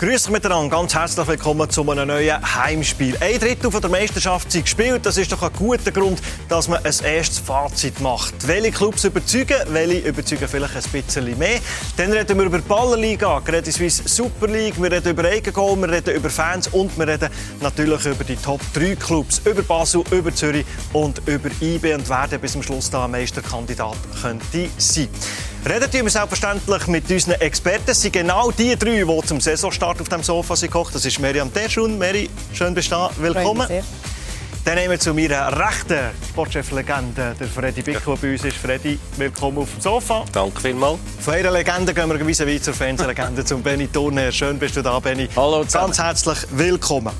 Grüß euch miteinander, ganz herzlich willkommen zu einem neuen Heimspiel. Ein Drittel von der Meisterschaft sind gespielt. Das ist doch ein guter Grund, dass man ein erstes Fazit macht. Welche Clubs überzeugen, welche überzeugen vielleicht ein bisschen mehr. Dann reden wir über die Ballerliga, Credit Suisse Super League, wir reden über Eigengoal, wir reden über Fans und wir reden natürlich über die Top 3 Clubs, über Basel, über Zürich und über IB und werden bis zum Schluss da ein Meisterkandidat könnte sein. Reden wir selbstverständlich mit unseren Experten. Es sind genau die drei, die zum Saisonstart auf dem Sofa sind gekocht. Das ist Miriam Terschun. Mary, schön bist du da. Willkommen. Dann nehmen wir zu meiner rechten Sportchef-Legende, der Freddy Bick, der bei uns ist. Freddy, willkommen auf dem Sofa. Danke vielmals. Von einer Legende gehen wir gewisse wie zur Fernsehlegende zum Benny Turner. Schön bist du da, Benny. Hallo zusammen. Ganz herzlich willkommen.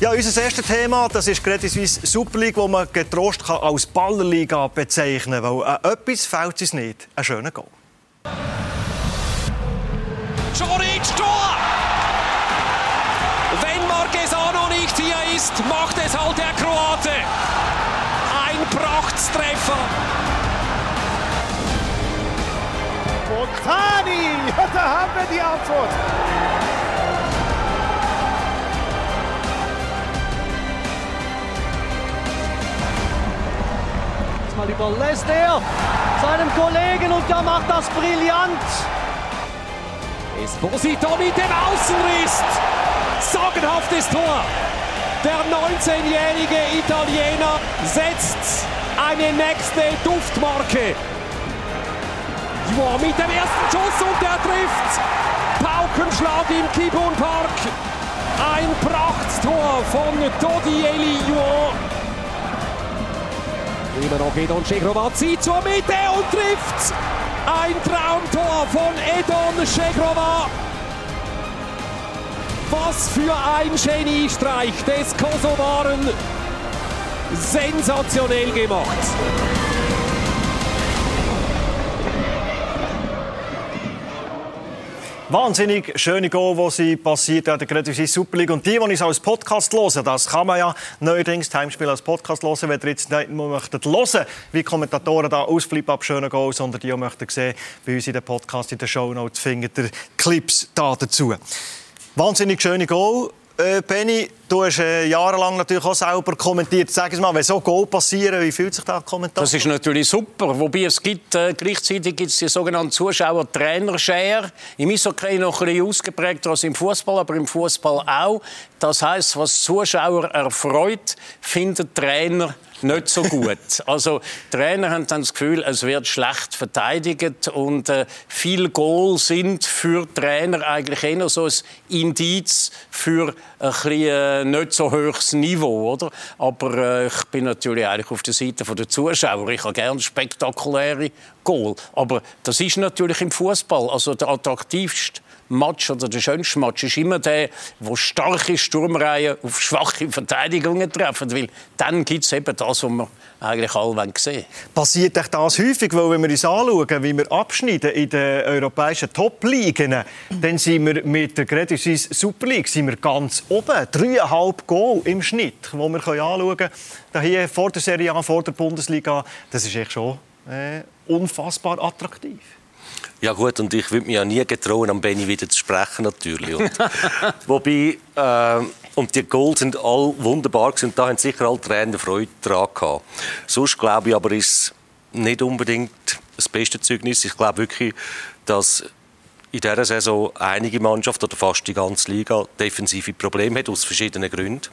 Ja, unser erstes Thema das ist Credit Suisse Super League, wo man getrost kann als Ballerliga bezeichnen kann. Weil äh, etwas fehlt es nicht. Ein schöner Goal. Joric, Tor! Wenn Marquesano nicht hier ist, macht es halt der Kroate. Ein Prachtstreffer. Botani, da haben wir die Antwort. Mal überlässt er seinem Kollegen und der macht das brillant. Esposito mit dem Außenriss. Sagenhaftes Tor. Der 19-jährige Italiener setzt eine nächste Duftmarke. Joa mit dem ersten Schuss und der trifft. Paukenschlag im Kibun Park. Ein Prachttor von Dodieli Juan. Immer noch Edon Schegrova zieht zur Mitte und trifft. Ein Traumtor von Edon Schegrova. Was für ein Geniestreich des Kosovaren. Sensationell gemacht. Wahnsinnig schöne Goal, die sie passiert hat, gerade in Super League. Und die, die ich als Podcast hören, das kann man ja neuerdings Heimspiel als Podcast hören, wenn ihr jetzt nicht nur möchtet hören, wie Kommentatoren da ausflippen ab schönen Goals, sondern die, die möchten sehen, bei uns in dem Podcast, in den Show Notes findet ihr Clips da dazu. Wahnsinnig schöne Goal. Äh, Benny, du hast äh, jahrelang natürlich auch selber kommentiert. Sag es mal, wenn so Goal passieren, wie fühlt sich der Kommentator? Das ist natürlich super. Wobei es gibt, äh, gleichzeitig gibt es die sogenannten Zuschauer-Trainer-Share. Im Eishockey noch ein bisschen ausgeprägter als im Fußball, aber im Fußball auch. Das heißt, was Zuschauer erfreut, findet Trainer nicht so gut. Also Trainer haben dann das Gefühl, es wird schlecht verteidigt und äh, viel Goal sind für Trainer eigentlich eher so ein Indiz für ein bisschen, äh, nicht so hohes Niveau, oder? Aber äh, ich bin natürlich eigentlich auf der Seite der Zuschauer. Ich habe gerne spektakuläre Goal, aber das ist natürlich im Fußball also der attraktivste Match oder der schönste Match ist immer der, wo starke Sturmreihen auf schwache Verteidigungen treffen. Weil dann gibt es eben das, was wir eigentlich alle sehen. Passiert euch das häufig? Weil wenn wir uns anschauen, wie wir abschneiden in den europäischen Top-Ligen, dann sind wir mit der Credit Suisse Super League sind wir ganz oben. Dreieinhalb Goal im Schnitt, wo wir anschauen können. Hier vor der Serie A, vor der Bundesliga. Das ist echt schon äh, unfassbar attraktiv. Ja gut, und ich würde mich ja nie getrauen, am Benny wieder zu sprechen natürlich. Und, wobei, äh, und die Goals sind all wunderbar und da haben sicher alle Trainer Freude daran gehabt. Sonst glaube ich aber, ist nicht unbedingt das beste Zeugnis. Ich glaube wirklich, dass in dieser Saison einige Mannschaften oder fast die ganze Liga defensive Probleme hat, aus verschiedenen Gründen.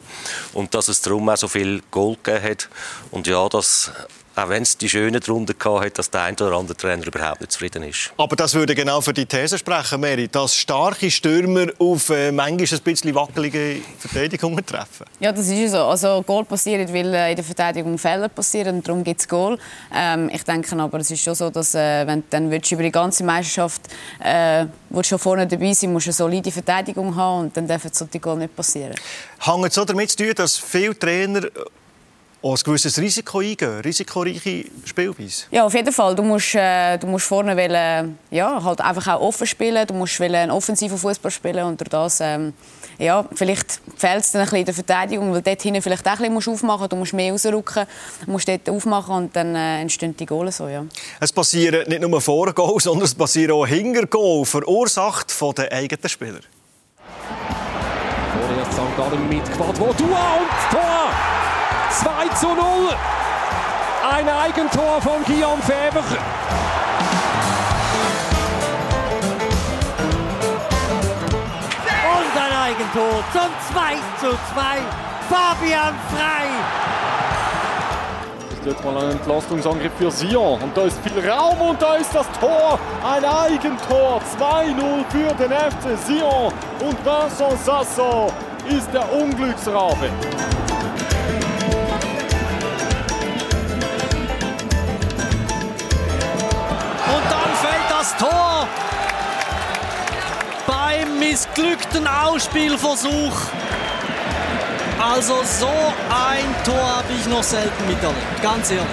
Und dass es darum auch so viel Gold gegeben hat. Und ja, das auch wenn es die Schönen darunter hat, dass der ein oder andere Trainer überhaupt nicht zufrieden ist. Aber das würde genau für die These sprechen, Mary, dass starke Stürmer auf äh, manchmal ein bisschen wackelige Verteidigungen treffen. Ja, das ist so. Also Goal passiert, weil äh, in der Verteidigung Fehler passieren und darum gibt es Goal. Ähm, ich denke aber, es ist schon so, dass äh, wenn du dann über die ganze Meisterschaft äh, schon vorne dabei sein musst du eine solide Verteidigung haben und dann dürfen solche Goal nicht passieren. Hängt so damit zu tun, dass viele Trainer auch ein gewisses Risiko eingehen, risikoreiche Spielweise. Ja, auf jeden Fall. Du musst, äh, du musst vorne wollen, ja, halt einfach auch offen spielen. Du musst einen offensiven Fußball spielen und durch das, ähm, ja, vielleicht fehlt es dann ein bisschen in der Verteidigung, weil dort hinten vielleicht auch ein bisschen musst aufmachen, du musst mehr rausrücken, musst dort aufmachen und dann äh, entstehen die Goals so, ja. Es passieren nicht nur vor Goal, sondern es passieren auch hinter Goal, verursacht von den eigenen Spielern. Zuerst St. Gallen mit Quadvotua und Tor! 2 zu 0. Ein Eigentor von Guillaume Fever. Und ein Eigentor zum 2 zu 2. Fabian Frei. Jetzt mal ein Entlastungsangriff für Sion. Und da ist viel Raum und da ist das Tor. Ein Eigentor. 2-0 für den FC Sion. Und Vincent Sasso ist der Unglücksrabe. Beim missglückten Ausspielversuch. Also so ein Tor habe ich noch selten miterlebt, ganz ehrlich.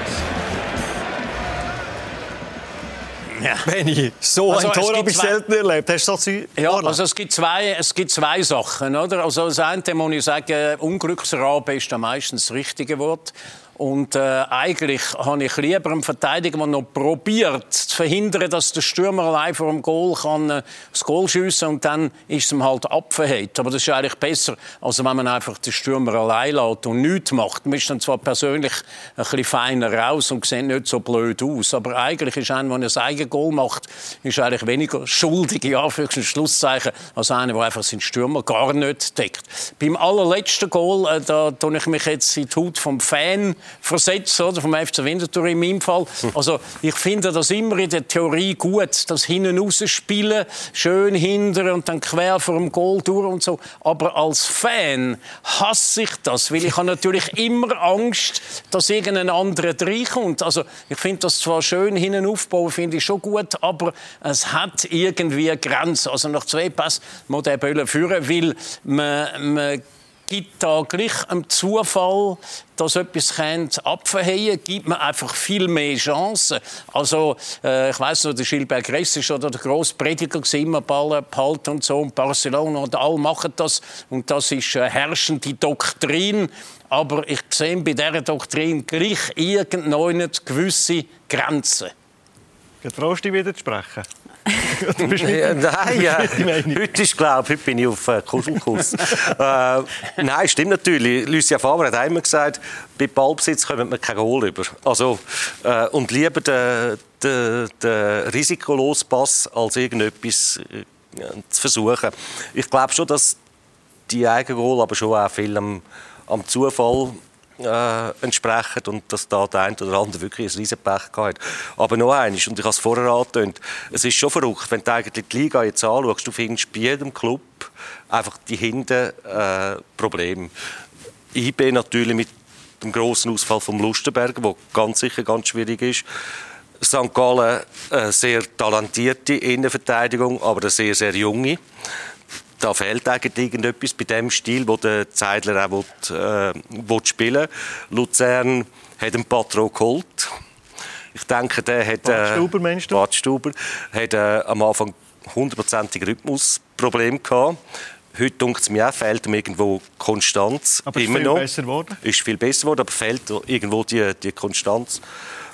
Benni, so Also, ein es Tor habe ich zwei- selten erlebt. Hast du Zeug? Ja, also es gibt zwei, es gibt zwei Sachen, oder? Also das eine muss ich sagen, Unglücksrabe ist da meistens das richtige Wort. Und äh, eigentlich habe ich lieber einen Verteidiger, der noch probiert zu verhindern, dass der Stürmer allein vor dem Goal kann äh, das Goal schiessen und dann ist es ihm halt abverhält. Aber das ist eigentlich besser, als wenn man einfach den Stürmer allein lässt und nichts macht. Man ist dann zwar persönlich ein bisschen feiner raus und sieht nicht so blöd aus, aber eigentlich ist einer, der ein eigenes Goal macht, ist eigentlich weniger schuldig, in Anführungs- und Schlusszeichen, als einer, der einfach seinen Stürmer gar nicht deckt. Beim allerletzten Goal, äh, da tue ich mich jetzt in die Haut vom Fan versetzt, oder, vom FC Winterthur in meinem Fall. Also ich finde das immer in der Theorie gut, das hinten rausspielen, schön hinter und dann quer vor dem Goal durch und so. Aber als Fan hasse ich das, weil ich habe natürlich immer Angst, dass irgendein anderer reinkommt. Also ich finde das zwar schön hinten aufbauen, finde ich schon gut, aber es hat irgendwie Grenzen. Also nach zwei Pass muss der Böller führen, weil man, man gibt da gleich einem Zufall, dass etwas abverhängen gibt man einfach viel mehr Chancen. Also, äh, ich weiß noch, der Gilbert Gress ist oder der grosse Prediger immer Ball behalten und so, und Barcelona und alle machen das. Und das ist äh, herrschende Doktrin. Aber ich sehe bei dieser Doktrin gleich irgendeine gewisse Grenzen. Getraust du dich wieder zu sprechen? Ja, nein, ja. heute ist glaube heute bin ich auf äh, Kuschelkurs. äh, nein, stimmt natürlich. Lucia Favre hat einmal gesagt, bei Ballbesitz kommt man kein Goal über. Also äh, und lieber den, den, den risikolosen Pass als irgendetwas äh, zu versuchen. Ich glaube schon, dass die eigenen Goal aber schon auch viel am, am Zufall äh, entsprechen und dass da der eine oder andere wirklich ein riesen Pech hat. Aber noch eines, und ich habe es vorher angetönt, es ist schon verrückt, wenn du eigentlich die Liga jetzt anschaust, du findest bei jedem Club einfach die hinten äh, Probleme. IB natürlich mit dem grossen Ausfall vom Lustenberger, wo ganz sicher ganz schwierig ist. St. Gallen eine sehr talentierte Innenverteidigung, aber eine sehr, sehr junge da fehlt eigentlich irgendetwas bei dem Stil, wo der Zeidler auch will, äh, will spielen Luzern hat einen Patro geholt. Ich denke, der hat... Bad Stuber, meinst du? Bad Stuber hat äh, am Anfang hundertprozentig Rhythmusproblem gehabt. Heute denkt es mir auch, fehlt ihm irgendwo Konstanz. Aber ist immer viel noch. besser geworden? Ist viel besser geworden, aber fehlt irgendwo die, die Konstanz.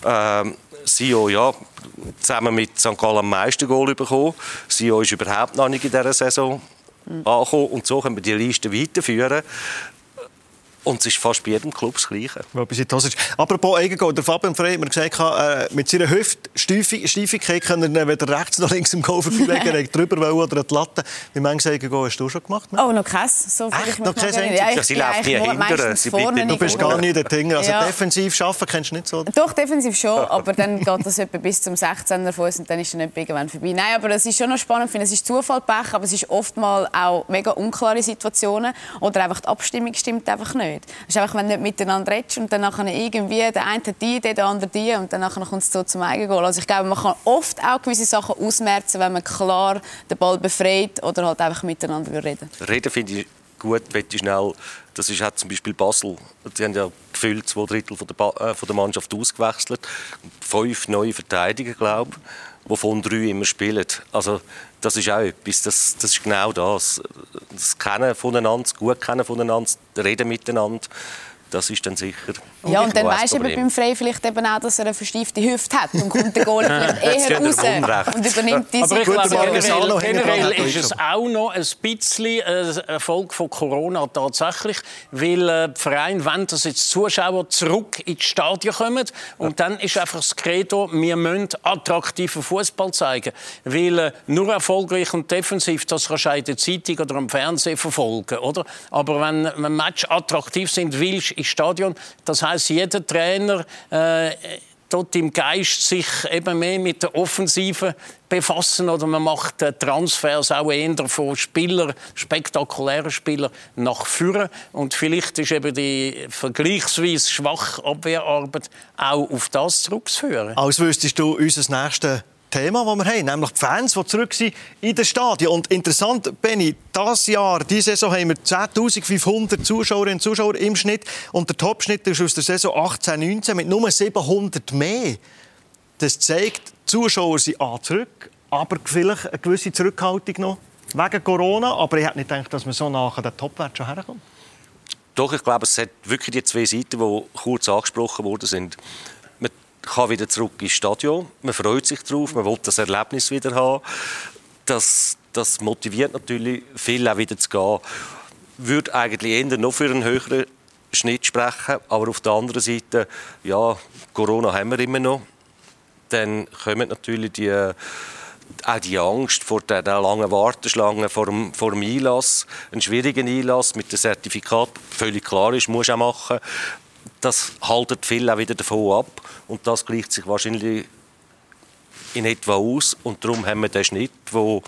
Ähm, Sio, ja, zusammen mit St. Gallen am meisten Goal bekommen. Sio ist überhaupt noch nicht in dieser Saison angekommen. Und so können wir die Liste weiterführen. Und es ist fast bei jedem Club das Gleiche. Weil bis Hose ist. Apropos Eigengoal, der Fabian Frey hat mir gesagt, äh, mit seiner Hüftsteifigkeit kann er weder rechts noch links im Goal vorbeilegen, er drüber wollen oder die Latte. Wie manches Eigengoal hast du schon gemacht? Mann? Oh, noch keins. So viel Echt? ich mich Noch kein erinnere. einziges? ich Ja, sie läuft nie hinterher, sie vorne, Du nicht bist gar nicht dort hinten. Also Ja. defensiv arbeiten kennst du nicht so. oder? Doch, defensiv schon, aber dann geht das etwa bis zum 16er Fuß und dann ist dann etwa irgendwann vorbei. Nein, aber es ist schon noch spannend, ich finde, es ist Zufall, Pech, aber es ist oftmals auch mega unklare Situationen oder einfach die Abstimmung stimmt einfach nicht. Es ist einfach, wenn du nicht miteinander redest und dann nachher irgendwie der eine hat die Idee, der andere die und dann nachher kommt es so zum Eigengoal. Also ich glaube, man kann oft auch gewisse Sachen ausmerzen, wenn man klar den Ball befreit oder halt einfach miteinander reden Reden finde ich gut, ich schnell. Das ist auch zum Beispiel Basel. Sie haben ja gefühlt zwei Drittel von der, ba äh, von der Mannschaft ausgewechselt. Fünf neue Verteidiger, glaube ich, wovon drei immer spielen. Also das ist auch etwas. Das, das ist genau das. Das Kennen voneinander, das gut Kennen voneinander, das Reden miteinander. Das ist dann sicher Ja, und dann weisst du beim Frey vielleicht eben auch, dass er eine verstiefte Hüfte hat und kommt der Goal vielleicht eher raus und übernimmt diese Aber ich glaube, generell, generell ist es auch noch ein bisschen ein Erfolg von Corona tatsächlich, weil äh, die Vereine wollen, dass jetzt Zuschauer zurück ins Stadion kommen und dann ist einfach das Credo, wir müssen attraktiven Fußball zeigen, weil äh, nur erfolgreich und defensiv, das kannst du in der Zeitung oder am Fernsehen verfolgen, oder? Aber wenn ein Match attraktiv sind willst Stadion, das heißt jeder Trainer äh, dort im Geist sich eben mehr mit der Offensive befassen oder man macht Transfers auch eher von Spielern, spektakulären Spielern nach vorne und vielleicht ist eben die vergleichsweise schwache Abwehrarbeit auch auf das zurückzuführen. Als wüsstest du unser nächstes Thema, das wir haben, nämlich die Fans, die zurück sind in den Stadien. Und interessant, Benny, dieses Jahr, diese Saison haben wir 10.500 Zuschauerinnen und Zuschauer im Schnitt und der Topschnitt ist aus der Saison 18/19 mit nur 700 mehr. Das zeigt, die Zuschauer sind A zurück, aber vielleicht eine gewisse Zurückhaltung noch wegen Corona. Aber ich hätte nicht gedacht, dass man so nach den Topwert schon herkommt. Doch, ich glaube, es hat wirklich die zwei Seiten, die kurz angesprochen worden sind kann wieder zurück ins Stadion. Man freut sich darauf, man will das Erlebnis wieder haben. Das, das motiviert natürlich viele auch wieder zu gehen. Würde eigentlich eher noch für einen höheren Schnitt sprechen, aber auf der anderen Seite, ja, Corona haben wir immer noch. Dann kommen natürlich die auch die Angst vor der, der langen Warteschlange vor dem, vor dem Einlass, einen schwierigen Einlass mit dem Zertifikat, völlig klar ist, muss auch machen das haltet viel auch wieder davon ab und das gleicht sich wahrscheinlich in etwa aus und darum haben wir den Schnitt, wo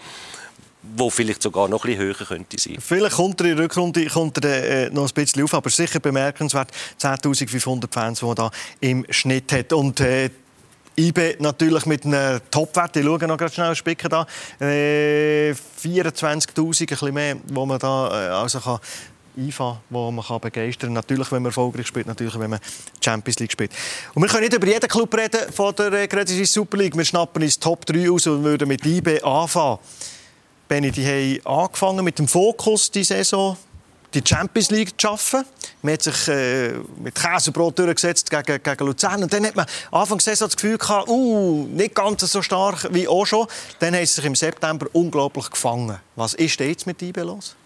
wo vielleicht sogar noch ein höher könnte sein. Vielleicht kommt er in der Rückrunde kommt er, äh, noch ein bisschen auf, aber sicher bemerkenswert 10.500 Fans, die man da im Schnitt hat. Und äh, IB natürlich mit einem Topwert. Ich schaue noch ganz schnell spicken da. Äh, 24'000, ein bisschen mehr, wo man da äh, also kann IFA, wo man kann begeistern kann. Natürlich, wenn man erfolgreich spielt, natürlich, wenn man Champions League spielt. Und wir können nicht über jeden Club reden von der äh, Credit Super League. Wir schnappen uns Top 3 aus und würden mit IB anfangen. Benny, die haben angefangen mit dem Fokus die Saison die Champions League zu schaffen. Man hat sich äh, mit Käsebrot durchgesetzt gegen, gegen Luzern. Und dann hat man Anfang der Saison das Gefühl gehabt, uh, nicht ganz so stark wie auch schon. Dann haben sie sich im September unglaublich gefangen. Was ist jetzt mit IB los?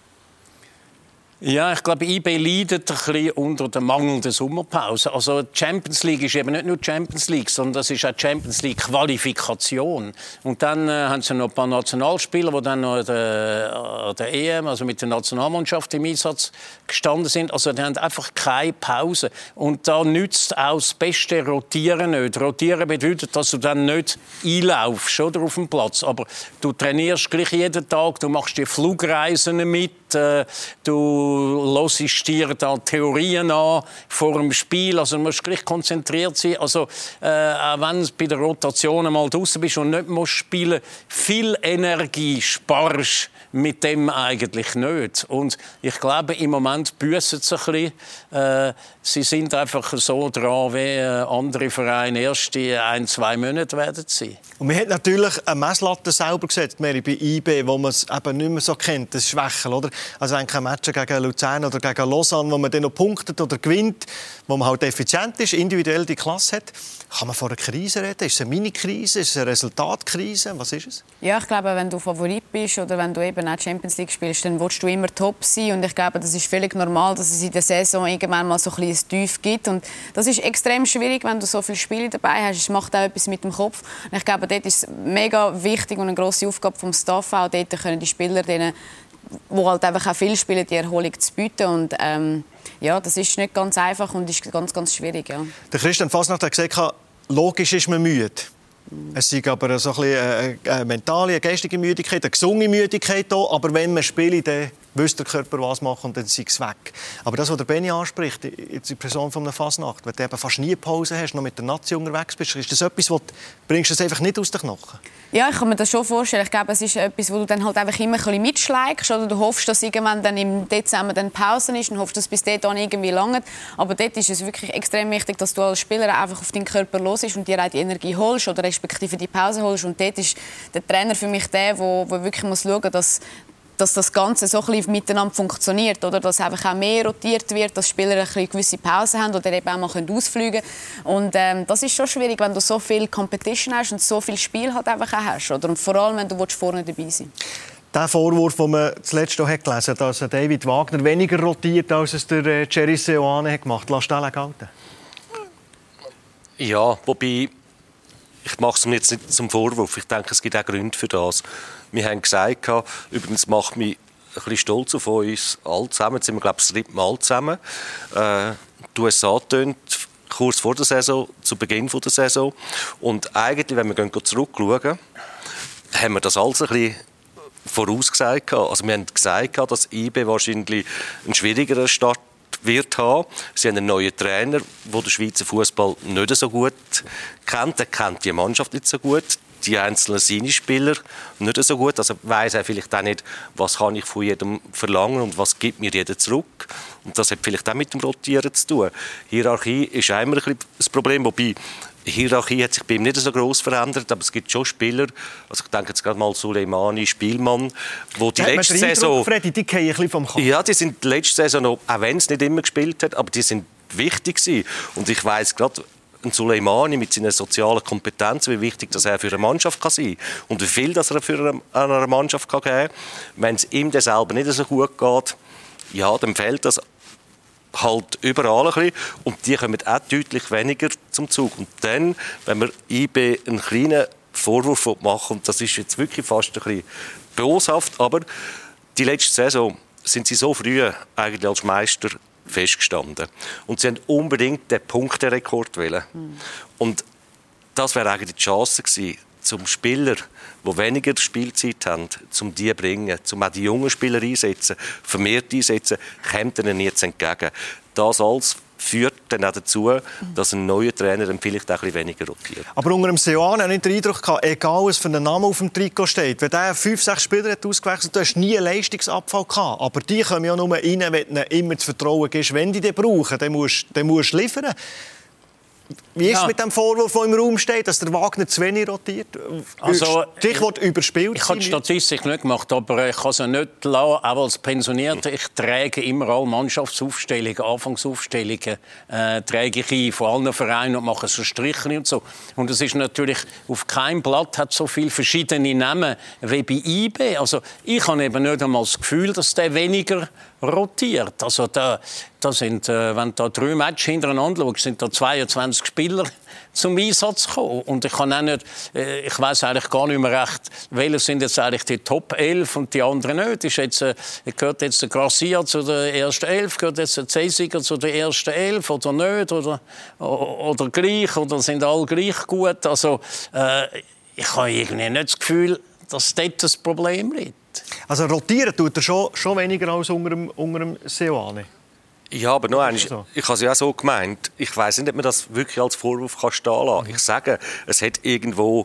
Ja, ich glaube, IB leidet ein bisschen unter der mangelnden Sommerpause. Also die Champions League ist eben nicht nur Champions League, sondern das ist auch Champions League Qualifikation. Und dann äh, haben sie noch ein paar Nationalspieler, die dann noch an der, der EM, also mit der Nationalmannschaft im Einsatz gestanden sind. Also die haben einfach keine Pause. Und da nützt auch das beste Rotieren nicht. Rotieren bedeutet, dass du dann nicht einlaufst oder, auf dem Platz. Aber du trainierst gleich jeden Tag, du machst die Flugreisen mit, du hörst dir da Theorien an vor dem Spiel, also du musst gleich konzentriert sein. Also äh, auch wenn du bei der Rotation mal draußen bist und nicht musst spielen, viel Energie sparst mit dem eigentlich nicht. Und ich glaube, im Moment büßen sie ein bisschen. Äh, sie sind einfach so dran, wie äh, andere Vereine erst in ein, zwei Monaten werden sein. Und man hat natürlich eine Messlatte selber gesetzt, Mary, bei IB, wo man es eben nicht mehr so kennt, das Schwächel, oder? Also ein Match gegen Luzern oder gegen Lausanne, wo man dann noch punktet oder gewinnt, wo man halt effizient ist, individuell die Klasse hat. Kann man von einer Krise reden? Ist es eine Mini-Krise? Ist es eine Resultatkrise? Was ist es? Ja, ich glaube, wenn du Favorit bist oder wenn du eben auch Champions League spielst, dann willst du immer top sein. Und ich glaube, das ist völlig normal, dass es in der Saison irgendwann mal so ein, ein Tief gibt. Und das ist extrem schwierig, wenn du so viele Spiele dabei hast. Es macht auch etwas mit dem Kopf. Und ich glaube, dort ist es mega wichtig und eine grosse Aufgabe vom Staff auch, dort können die Spieler denen wo halt einfach auch viel spielen, die Erholung zu bieten. Und ähm, ja, das ist nicht ganz einfach und ist ganz, ganz schwierig. Ja. Der Christian Fasnacht hat gesagt, logisch ist man müde. Es ist aber so ein eine mentale, eine geistige Müdigkeit, eine gesunde Müdigkeit da. Aber wenn man spielt, dann wüsste der Körper was machen und dann ist es weg. Aber das, was der Benny anspricht, jetzt die Person von einer Fasnacht, wenn du eben fast nie Pause hast, noch mit der Nazi unterwegs bist, ist das etwas, wo du bringst das einfach nicht aus den Knochen? Ja, ich kann mir das schon vorstellen. Ich glaube, es ist etwas, wo du dann halt einfach immer ein bisschen mitschlägst oder du hoffst, dass irgendwann dann im Dezember dann Pause ist und hoffst, dass bis dahin irgendwie lange. Aber dort ist es wirklich extrem wichtig, dass du als Spieler einfach auf deinen Körper los ist und dir auch die Energie holst oder respektive die Pause holst. Und dort ist der Trainer für mich der, der, der wirklich muss schauen muss, dass dass das Ganze so ein bisschen miteinander funktioniert, oder? Dass einfach auch mehr rotiert wird, dass Spieler ein bisschen gewisse Pausen haben oder eben auch mal ausfliegen können. Und ähm, das ist schon schwierig, wenn du so viel Competition hast und so viel Spiel halt einfach auch hast, oder? Und vor allem, wenn du vorne dabei sein willst. Der Vorwurf, den man zuletzt auch gelesen hat, dass David Wagner weniger rotiert, als es der äh, Jerry Seoane gemacht hat, lässt du gelten? Ja, wobei ich mache es mir jetzt nicht zum Vorwurf. Ich denke, es gibt auch Gründe für das. Wir haben gesagt, übrigens macht mich ein bisschen stolz auf uns alle zusammen. Jetzt sind wir, glaube ich, das dritte Mal zusammen. Äh, die USA tönt kurz vor der Saison, zu Beginn der Saison. Und eigentlich, wenn wir zurückschauen, haben wir das alles ein bisschen vorausgesagt. Also wir haben gesagt, dass IB wahrscheinlich einen schwierigeren Start wird haben. Sie haben einen neuen Trainer, der den Schweizer Fußball nicht so gut kennt. Er kennt die Mannschaft nicht so gut die einzelnen seine Spieler nicht so gut. Also weiß er vielleicht auch nicht, was kann ich von jedem verlangen und was gibt mir jeder zurück. Und das hat vielleicht auch mit dem Rotieren zu tun. Hierarchie ist immer ein bisschen das Problem, wobei Hierarchie hat sich bei ihm nicht so groß verändert, aber es gibt schon Spieler, also ich denke jetzt gerade mal Suleimani, Spielmann, wo die letzte Saison... Freddy, die ein bisschen vom Kopf. Ja, die sind die letzte Saison noch, auch wenn es nicht immer gespielt hat, aber die sind wichtig gewesen. Und ich weiß gerade, ein Suleimani mit seiner sozialen Kompetenz, wie wichtig das er für eine Mannschaft kann sein und wie viel das er für eine Mannschaft kann geben kann. Wenn es ihm selber nicht so gut geht, ja, dann fällt das halt überall ein bisschen. Und die kommen auch deutlich weniger zum Zug. Und dann, wenn wir IB einen kleinen Vorwurf machen, und das ist jetzt wirklich fast ein bisschen boshaft, aber die letzte Saison sind sie so früh eigentlich als Meister festgestanden. Und sie haben unbedingt den Punkterekord wollen. Mhm. Und das wäre eigentlich die Chance gewesen, zum Spieler, die weniger Spielzeit haben, zum die bringen, zum auch die jungen Spieler einsetzen, vermehrt einsetzen, kommt ihnen jetzt entgegen. Das alles führt dann auch dazu, dass ein neuer Trainer dann vielleicht auch ein weniger rotiert. Aber unter dem Seoane habe ich den Eindruck gehabt, egal was für ein Name auf dem Trikot steht, wenn der fünf, sechs Spieler hat ausgewechselt hat, du hast nie einen Leistungsabfall gehabt. Aber die kommen ja nur rein, wenn du ihnen immer das Vertrauen gibst, wenn die den brauchen, musst, dann musst du liefern. Wie ist es mit dem Vorwurf, der im Raum steht, dass der Wagner zu wenig rotiert? Also, Stichwort überspielt Ich habe die Statistik nicht gemacht, aber ich kann es nicht lassen, auch als Pensionierter. Ich trage immer alle Mannschaftsaufstellungen, Anfangsaufstellungen, äh, trage ich ein von allen Vereinen und mache so Striche und so. Und es ist natürlich, auf keinem Blatt hat so viele verschiedene Namen wie bei IB. Also ich habe eben nicht einmal das Gefühl, dass der weniger rotiert. Also da, da sind, äh, wenn du da drei Matches hintereinander schaust, sind da 22 Spieler zum Einsatz gekommen. Und ich kann auch nicht, äh, ich weiß eigentlich gar nicht mehr recht, welche sind jetzt eigentlich die Top 11 und die anderen nicht. Ist jetzt, äh, gehört jetzt der Garcia zu der ersten Elf, gehört jetzt der Zeisiger zu der ersten Elf oder nicht? Oder, oder gleich, oder sind alle gleich gut? Also, äh, ich habe irgendwie nicht das Gefühl, dass dort das Problem liegt. Also rotieren tut er schon, schon weniger als unter dem, unter dem Seoane. Ja, aber noch eines, ich habe es ja auch so gemeint. Ich weiß nicht, ob man das wirklich als Vorwurf kann stehen lassen. Ich sage, es hat irgendwo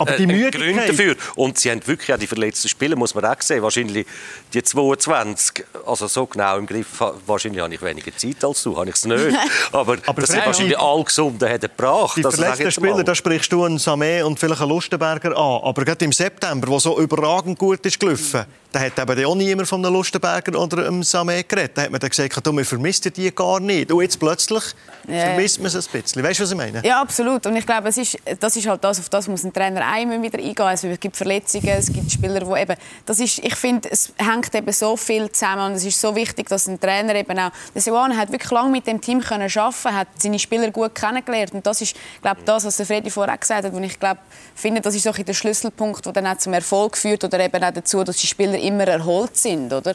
aber die äh, Gründe dafür. Und sie haben wirklich auch die verletzten Spieler, muss man auch sehen. Wahrscheinlich die 22, also so genau im Griff, wahrscheinlich habe ich weniger Zeit als du, habe ich es nicht. Aber, aber das sind wahrscheinlich alle Gesunden haben gebracht. Die verletzten Spieler, da sprichst du einen Samé und vielleicht einen Lustenberger an. Aber gerade im September, wo so überragend gut ist gelaufen, da hat eben auch niemand von einem Lustenberger oder einem Samé geredet. Da hat man dann gesagt, du, wir vermissen die gar nicht. Und jetzt plötzlich vermisst man es ein bisschen. Weißt du, was ich meine? Ja, absolut. Und ich glaube, es ist, das ist halt das, auf das muss ein Trainer einmal wieder eingehen. Also, es gibt Verletzungen, es gibt Spieler, die eben... Das ist, ich finde, es hängt eben so viel zusammen und es ist so wichtig, dass ein Trainer eben auch... Der Silvano hat wirklich lange mit dem Team können arbeiten, hat seine Spieler gut kennengelernt und das ist, glaube das, was der Freddy vorher gesagt hat, und ich glaube, finde, das ist so der Schlüsselpunkt, der dann auch zum Erfolg führt oder eben auch dazu, dass die Spieler immer erholt sind, oder?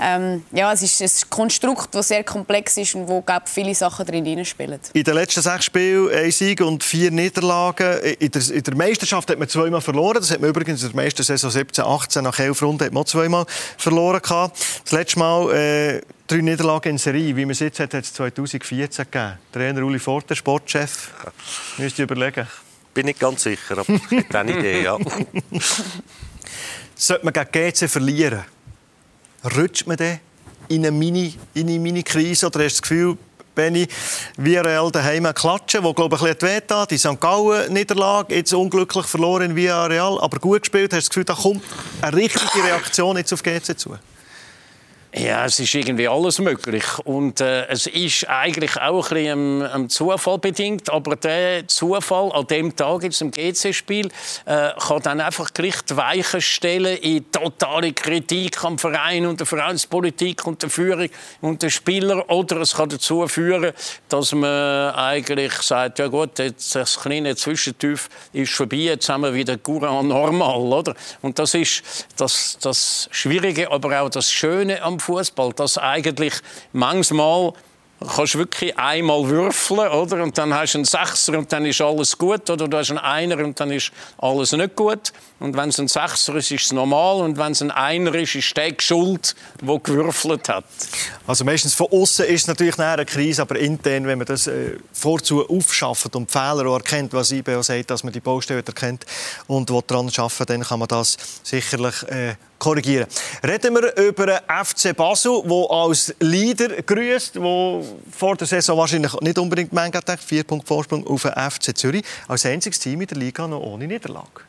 Ähm, ja, es ist ein Konstrukt, das sehr komplex ist und wo, glaube viele Sachen drin spielen. In den letzten sechs Spielen ein Sieg und vier Niederlagen. In der, in der Meisterschaft hat man zweimal verloren. Das hat man übrigens in der meisten Saison 17, 18 nach elf Runden hat man zweimal verloren gehabt. Das letzte Mal äh, drei Niederlagen in Serie, wie man es jetzt hat, hat es 2014 gegeben. Trainer Uli Forte, Sportchef, müsst ihr überlegen. Bin nicht ganz sicher, aber eine Idee, ja. Sollte man gegen GC verlieren, rutscht man dann in eine Mini-Krise Mini oder hast du das Gefühl, Benny, Villarreal daheim klatschen, wo glaube ich ein bisschen weh die St. Gallen Niederlage, jetzt unglücklich verloren in Villarreal, aber gut gespielt. Hast du das Gefühl, da kommt eine richtige Reaktion jetzt auf GC zu? Ja, es ist irgendwie alles möglich. Und äh, es ist eigentlich auch ein bisschen am, Zufall bedingt. Aber der Zufall an dem Tag jetzt im GC-Spiel äh, kann dann einfach gleich die Weichen stellen in totale Kritik am Verein und der Vereinspolitik und der Führung und der Spieler. Oder es kann dazu führen, dass man eigentlich sagt, ja gut, jetzt das kleine Zwischentief ist vorbei, jetzt haben wir wieder Courant normal, oder? Und das ist das, das Schwierige, aber auch das Schöne am Fußball, dass eigentlich manchmal kannst wirklich einmal würfeln, oder? Und dann hast du einen Sechser und dann ist alles gut. Oder du hast einen Einer und dann ist alles nicht gut. Und wenn es ein Sechser ist, ist es normal. Und wenn es ein Einer ist, ist der schuld, der gewürfelt hat. Also meistens von außen ist es natürlich eine Krise, aber intern, wenn man das äh, vorzu aufschafft und die Fehler erkennt, was IBO sagt, dass man die Baustelle erkennt und daran arbeiten dann kann man das sicherlich äh, korrigieren. Reden wir über den FC Basel, der als Leader grüßt, der vor der Saison wahrscheinlich nicht unbedingt Menge hat, vier Punkte Vorsprung auf den FC Zürich, als einziges Team in der Liga noch ohne Niederlage.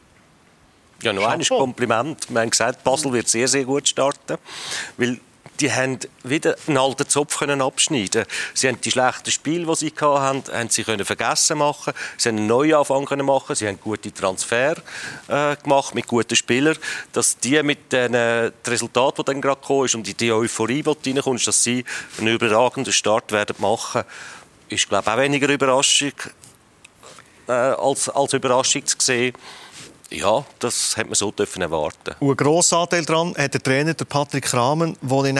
Ja, noch ein Kompliment. Wir haben gesagt, Basel wird sehr, sehr gut starten, weil die haben wieder einen alten Zopf können abschneiden. Sie haben die schlechten Spiele, die sie hatten, haben sie können vergessen machen. Sie haben einen Neuanfang können machen. Sie haben gute Transfer äh, gemacht mit guten Spielern. Dass die mit den äh, Resultaten, die dann gerade gekommen ist und die, die Euphorie, die reinkommt, dass sie einen überragenden Start werden machen, ist glaube ich auch weniger Überraschung äh, als, als Überraschung zu sehen. Ja, das hat man so dürfen erwarten. Und ein grosser Anteil daran hat der Trainer der Patrick Rahmen, wo ich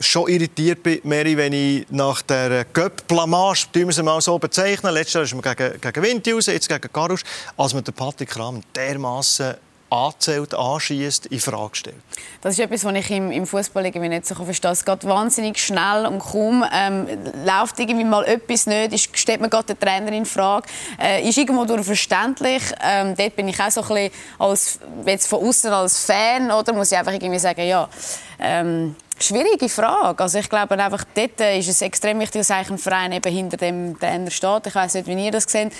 schon irritiert bin, Mary, wenn ich nach der Göpp-Blamage, die wir sie mal so bezeichnen, letztes Jahr ist man gegen, gegen raus, jetzt gegen Karusch, als man den Patrick Rahmen dermaßen anzählt, anschießt, in Frage stellt. Das ist etwas, was ich im, im Fußball nicht so verstehe. Es geht wahnsinnig schnell und kaum ähm, läuft irgendwie mal etwas nicht, ist, stellt man gerade den Trainer in Frage. Äh, ist irgendwo durch verständlich. Ähm, dort bin ich auch so ein bisschen als, jetzt von außen als Fan, oder muss ich einfach irgendwie sagen, ja. Ähm, Schwierige Frage. Also ich glaube einfach, dort ist es extrem wichtig, dass ein Verein eben hinter dem Trainer steht. Ich weiß nicht, wie ihr das seht.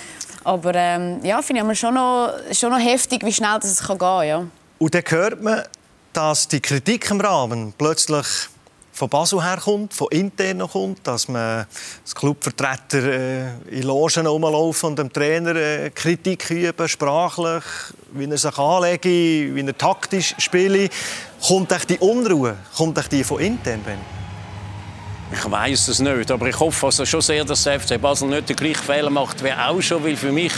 Aber ähm, ja, finde ich schon noch, schon noch heftig, wie schnell das gehen kann. Ja. Und dann hört man, dass die Kritik im Rahmen plötzlich von Basel herkommt, von intern kommt, dass man als Clubvertreter äh, in Logen rumlaufen und dem Trainer äh, Kritik üben, sprachlich, wie er sich anlegt, wie er taktisch spielt. Kommt echt die Unruhe, kommt echt die von intern, Ben? Ich weiß es nicht, aber ich hoffe also schon sehr, dass der FC Basel nicht den gleichen Fehler macht wie auch schon, weil für mich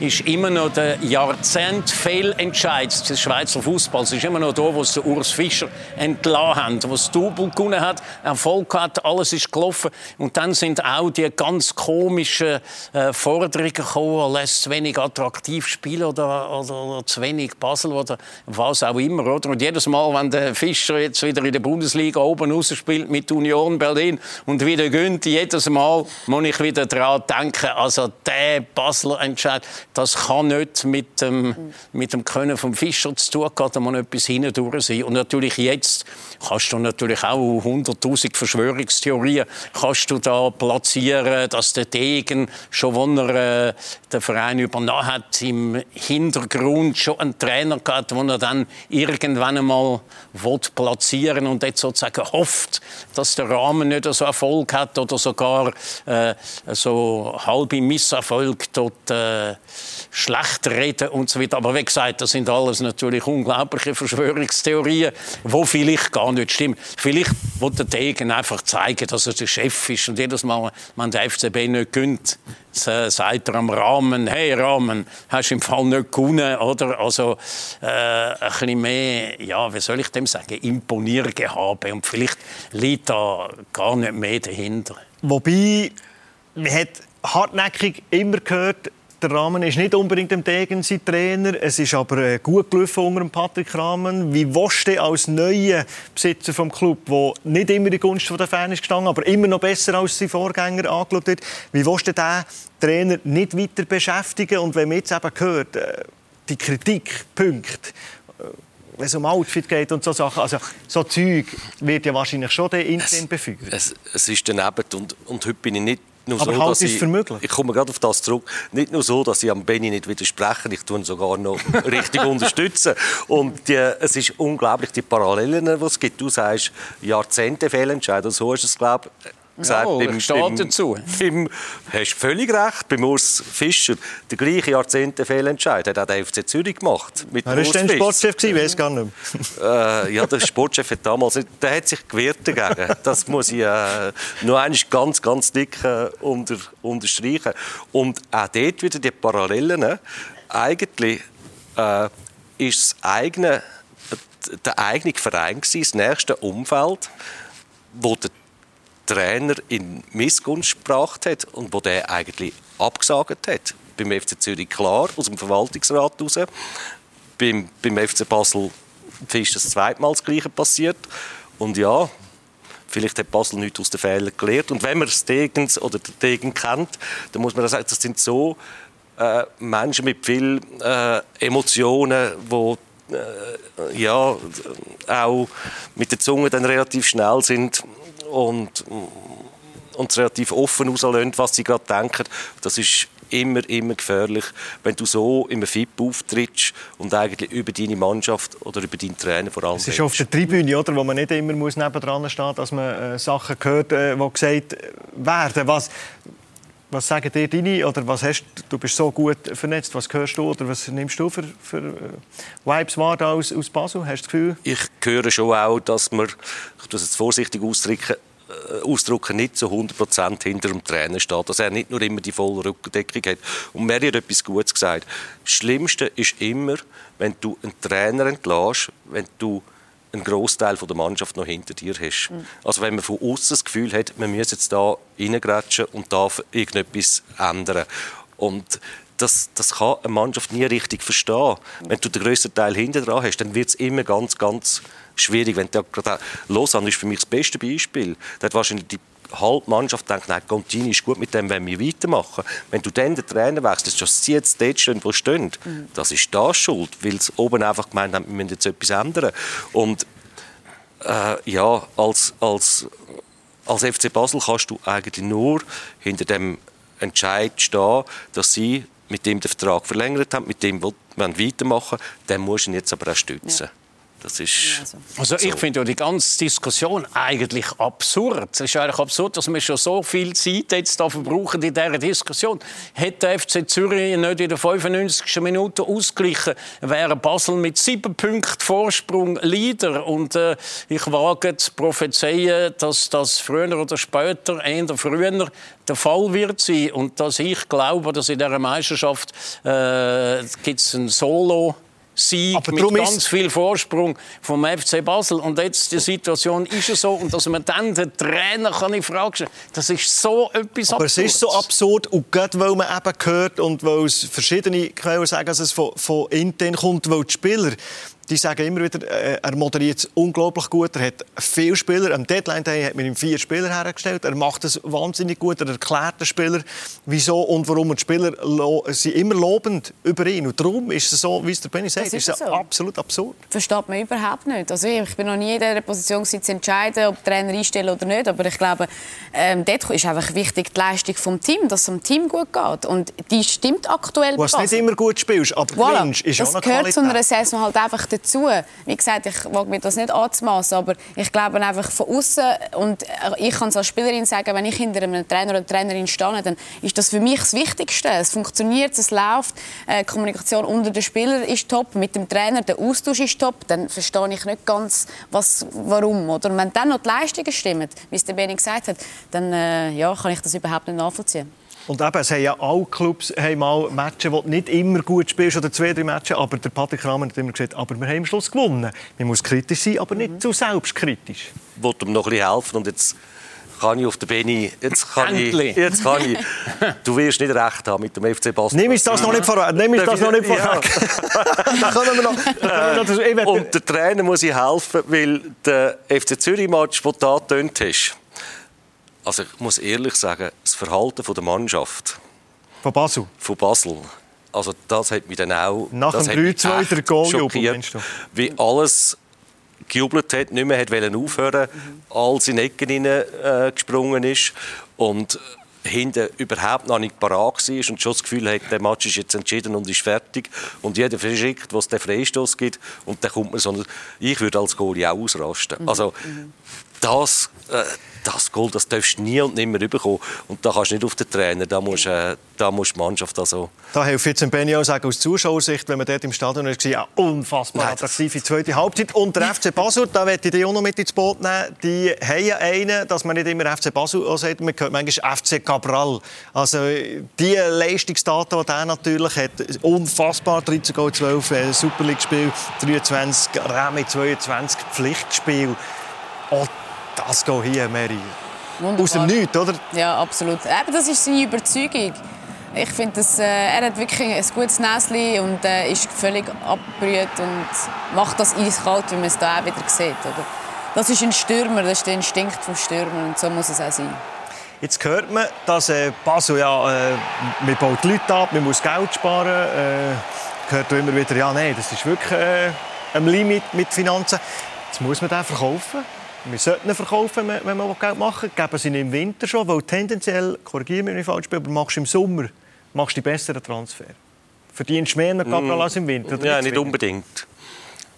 ist immer noch der Jahrzehnt-Fehlentscheid des Schweizer Fußballs. Ist immer noch da, wo es Urs Fischer entlassen hat, wo es Double gewonnen hat, Erfolg hat, alles ist gelaufen. Und dann sind auch die ganz komischen äh, Forderungen gekommen, lässt zu wenig attraktiv spielen oder, oder, oder, zu wenig Basel oder was auch immer. Oder? Und jedes Mal, wenn der Fischer jetzt wieder in der Bundesliga oben raus spielt mit Union Berlin und wieder gönnt, jedes Mal muss ich wieder daran denken, also der Basler Entscheid, das kann nicht mit dem, mit dem Können vom Fischer zu tun haben, da muss etwas hindurch sein. Und natürlich jetzt kannst du natürlich auch 100'000 Verschwörungstheorien kannst du da platzieren, dass der Degen, schon wenn er äh, den Verein übernommen hat, im Hintergrund schon einen Trainer gehabt, den er dann irgendwann einmal platzieren und jetzt sozusagen hofft, dass der Rahmen nicht so Erfolg hat oder sogar äh, so halbe Misserfolg dort äh, schlecht reden und so weiter. Aber wie gesagt, das sind alles natürlich unglaubliche Verschwörungstheorien, wo vielleicht gar nicht stimmen. Vielleicht will der Degen einfach zeigen, dass er der Chef ist und jedes Mal, wenn der FCB nicht gönnt, sagt er am Rahmen, hey Rahmen, hast du im Fall nicht gewonnen, oder? Also äh, ein bisschen mehr, ja, wie soll ich dem sagen, Imponiergehabe und vielleicht liegt da gar nicht mehr dahinter. Wobei, man hat hartnäckig immer gehört, der Rahmen ist nicht unbedingt im Degen sein Trainer. Es ist aber äh, gut gelaufen unter Patrick Rahmen. Wie willst du als neuer Besitzer des Club, der nicht immer die Gunst der Fans ist gestanden, aber immer noch besser als sein Vorgänger angeschaut wird, wie willst du diesen Trainer nicht weiter beschäftigen? Und wenn man jetzt eben hört, äh, die Kritikpunkte, äh, wenn es um Outfit geht und so Sachen. Also so Zeug wird ja wahrscheinlich schon intern befeuert. Es, es ist daneben und, und heute bin ich nicht nur Aber so, halt dass ist ich, ich komme gerade auf das zurück, nicht nur so, dass ich am Benny nicht widerspreche, ich tue ihn sogar noch richtig unterstützen. Und die, es ist unglaublich, die Parallelen, die es gibt. Du sagst, Jahrzehnte Fehlentscheid, so ist es, glaube ich, gesagt. Ja, ich stehe dazu. Im, hast völlig recht, bei Urs Fischer, der gleiche Jahrzehnte Fehlentscheid, hat auch der FC Zürich gemacht. Mit Er war dann. Sportchef, gewesen, weiß gar nicht mehr. Äh, ja, der Sportchef hat damals, der hat sich gewehrt dagegen. Das muss ich äh, noch einmal ganz, ganz dick äh, unter, unterstreichen. Und auch dort wieder die Parallelen. äh, Eigentlich äh, ist das eigene, der eigene Verein gewesen, das nächste Umfeld, wo der Trainer in Missgunst gebracht hat und wo der eigentlich abgesagt hat. Beim FC Zürich klar, aus dem Verwaltungsrat raus. Beim, beim FC Basel ist das zweitmal das Gleiche passiert. Und ja, vielleicht hat Basel nichts aus den Fehlern gelernt. Und wenn man das Degens oder den Degen kennt, dann muss man auch sagen, das sind so äh, Menschen mit viel äh, Emotionen, die äh, ja, auch mit der Zunge dann relativ schnell sind und, und relativ offen rauslassen, was sie gerade denken. Das ist immer, immer gefährlich, wenn du so im FIP auftrittst und eigentlich über deine Mannschaft oder über deinen Trainer vor allem Es ist auf der Tribüne, oder, wo man nicht immer muss nebendran stehen muss, dass man äh, Sachen hört, äh, die gesagt werden. Was, was sagen dir deine, oder was hast du, bist so gut vernetzt, was hörst du oder was nimmst du für, für äh, Vibes wahr aus, aus Basel? Hast du das Gefühl? ich höre schon auch, dass man, ich muss es vorsichtig ausdrücken, äh, ausdrücken, nicht zu 100% hinter dem Trainer steht. Dass er nicht nur immer die volle Rückendeckung hat. Und Mary hat etwas Gutes gesagt. Das Schlimmste ist immer, wenn du einen Trainer entlässt, wenn du einen Großteil der Mannschaft noch hinter dir hast. Also wenn man von außen das Gefühl hat, man müsse jetzt da reingrätschen und darf irgendetwas ändern. Und das, das kann eine Mannschaft nie richtig verstehen. Wenn du den grössten Teil hinten dran hast, dann wird es immer ganz, ganz schwierig. Wenn auch- Lausanne ist für mich das beste Beispiel. Da hat wahrscheinlich die halbe Mannschaft denkt, nein, Contini ist gut, mit dem wollen wir weitermachen. Wenn du dann den Trainer wechselst, dass sie jetzt dort stehen, wo sie stehen, das ist das schuld, weil sie oben einfach gemeint haben, wir müssen jetzt etwas ändern. Und äh, ja, als, als, als FC Basel kannst du eigentlich nur hinter dem Entscheid stehen, dass sie mit dem den Vertrag verlängert haben, mit dem wollen wir weitermachen, dann musst du ihn jetzt aber auch stützen. Das ist Also. Also ich finde ja die ganze Diskussion eigentlich absurd. Es ist eigentlich absurd, dass wir schon so viel Zeit jetzt da verbrauchen in dieser Diskussion. Hätte der FC Zürich nicht in der 95. Minute ausgeglichen, wäre Basel mit sieben Punkten Vorsprung Leader. Und äh, ich wage zu prophezeien, dass das früher oder später, eher früher, der Fall wird sein. Und dass ich glaube, dass in dieser Meisterschaft äh, gibt es ein Solo Sieg Aber mit ganz viel Vorsprung vom FC Basel. Und jetzt die Situation ist ja so. Und dass man dann den Trainer kann in Frage stellen das ist so etwas Aber es ist so absurd, und gerade weil man eben hört und weil es verschiedene Quellen sagen, dass es von, von intern kommt, weil die Spieler, die sagen immer wieder, äh, er moderiert es unglaublich gut, er hat viele Spieler, am Deadline Day hat man ihm vier Spieler hergestellt, er macht es wahnsinnig gut, er erklärt den Spieler, wieso und warum und die Spieler sind immer lobend über ihn und darum ist es so, wie es der Benny sagt, Das ist ist so. absolut absurd. versteht man überhaupt nicht. Also ich bin noch nie in dieser Position gewesen, zu entscheiden, ob Trainer einstellen oder nicht. Aber ich glaube, ähm, dort ist einfach wichtig die Leistung vom Team, dass es dem Team gut geht. Und die stimmt aktuell. Bei nicht immer gut spielst, aber Voilà. ist das auch eine gehört zu einer. Saison halt einfach dazu. Wie gesagt, ich wage mir das nicht anzumassen, aber ich glaube einfach von außen und ich kann es als Spielerin sagen, wenn ich hinter einem Trainer oder Trainerin stehe, dann ist das für mich das Wichtigste. Es funktioniert, es läuft, äh, die Kommunikation unter den Spielern ist top, mit dem Trainer der Austausch ist top, dann verstehe ich nicht ganz, was, warum. Oder Und wenn dann noch die Leistungen stimmen, wie es der Benny gesagt hat, dann äh, ja, kann ich das überhaupt nicht nachvollziehen. Und eben, es haben ja alle Clubs haben mal Matches, wo du nicht immer gut spielst, oder zwei, drei Matches, aber der Patrick Kramer hat immer gesagt, aber wir haben am Schluss gewonnen. Man muss kritisch sein, aber nicht zu selbstkritisch. Ich wollte ihm noch ein bisschen helfen und jetzt kann ich auf den Benny, jetzt kann ich, Endlich. jetzt kann ich, du wirst nicht recht haben mit dem FC Basel. Nimm uns das noch nicht vorweg. Nimm uns das noch nicht Ja. vorweg. Dann können wir noch... dann können wir noch das- ich will- Und der Trainer muss ich helfen, weil der FC Zürich-Match, den du da getönt hast, also ich muss ehrlich sagen, das Verhalten von der Mannschaft Von Basel. von Basel, Also das hat mich dann auch Nach das dem hat mich 3-2 echt der Goaljubel? Wie alles gejubelt hat, nicht mehr hat aufhören, alles in die Ecken hinein, äh, gesprungen ist und hinten überhaupt noch nicht parat war und schon das Gefühl hat, der Match ist jetzt entschieden und ist fertig und jeder verschickt, was der Freistoß gibt und dann kommt man so, ich würde als Goalie auch ausrasten. Also das, äh, das Goal, das darfst du nie und nimmer bekommen und da kannst du nicht auf den Trainer, da musst, äh, da die Mannschaft also Da hilft jetzt auch sagen, aus Zuschauersicht, wenn man dort im Stadion war, ja, unfassbar Nein, attraktive zweite Halbzeit. Und der FC Basel, da möchte ich dich auch noch mit ins Boot nehmen, die haben ja einen, dass man nicht immer FC Basel sagt, man hört manchmal FC Cabral. Also die Leistungsdaten, die er natürlich hat, unfassbar, 13 Goal, 12 äh, Super League-Spiel, 23 Remi 22 Pflichtspiel. Oh, das geht hier, Mary. Wunderbar. Aus dem Nichts, oder? Ja, absolut. Eben, das ist seine Überzeugung. Ich finde, äh, er hat wirklich ein gutes Näschen und äh, ist völlig abgebrüht und macht das eiskalt, wie man es da auch wieder sieht. Oder? Das ist ein Stürmer, das ist der Instinkt des Stürmer und so muss es auch sein. Jetzt hört man, dass äh, Basel ja, äh, man baut die Leute ab, man muss Geld sparen. Äh, hört immer wieder, ja, nein, das ist wirklich äh, am Limit mit Finanzen. Jetzt muss man den verkaufen. Wir sollten verkaufen, wenn wir Geld machen will. Geben sie ihn im Winter schon, weil tendenziell, korrigiere mich, wenn ich falsch bin, aber machst du im Sommer machst du die besseren Transfer. Verdienst du mehr in Gabriel als im Winter? oder Ja, nicht nicht unbedingt.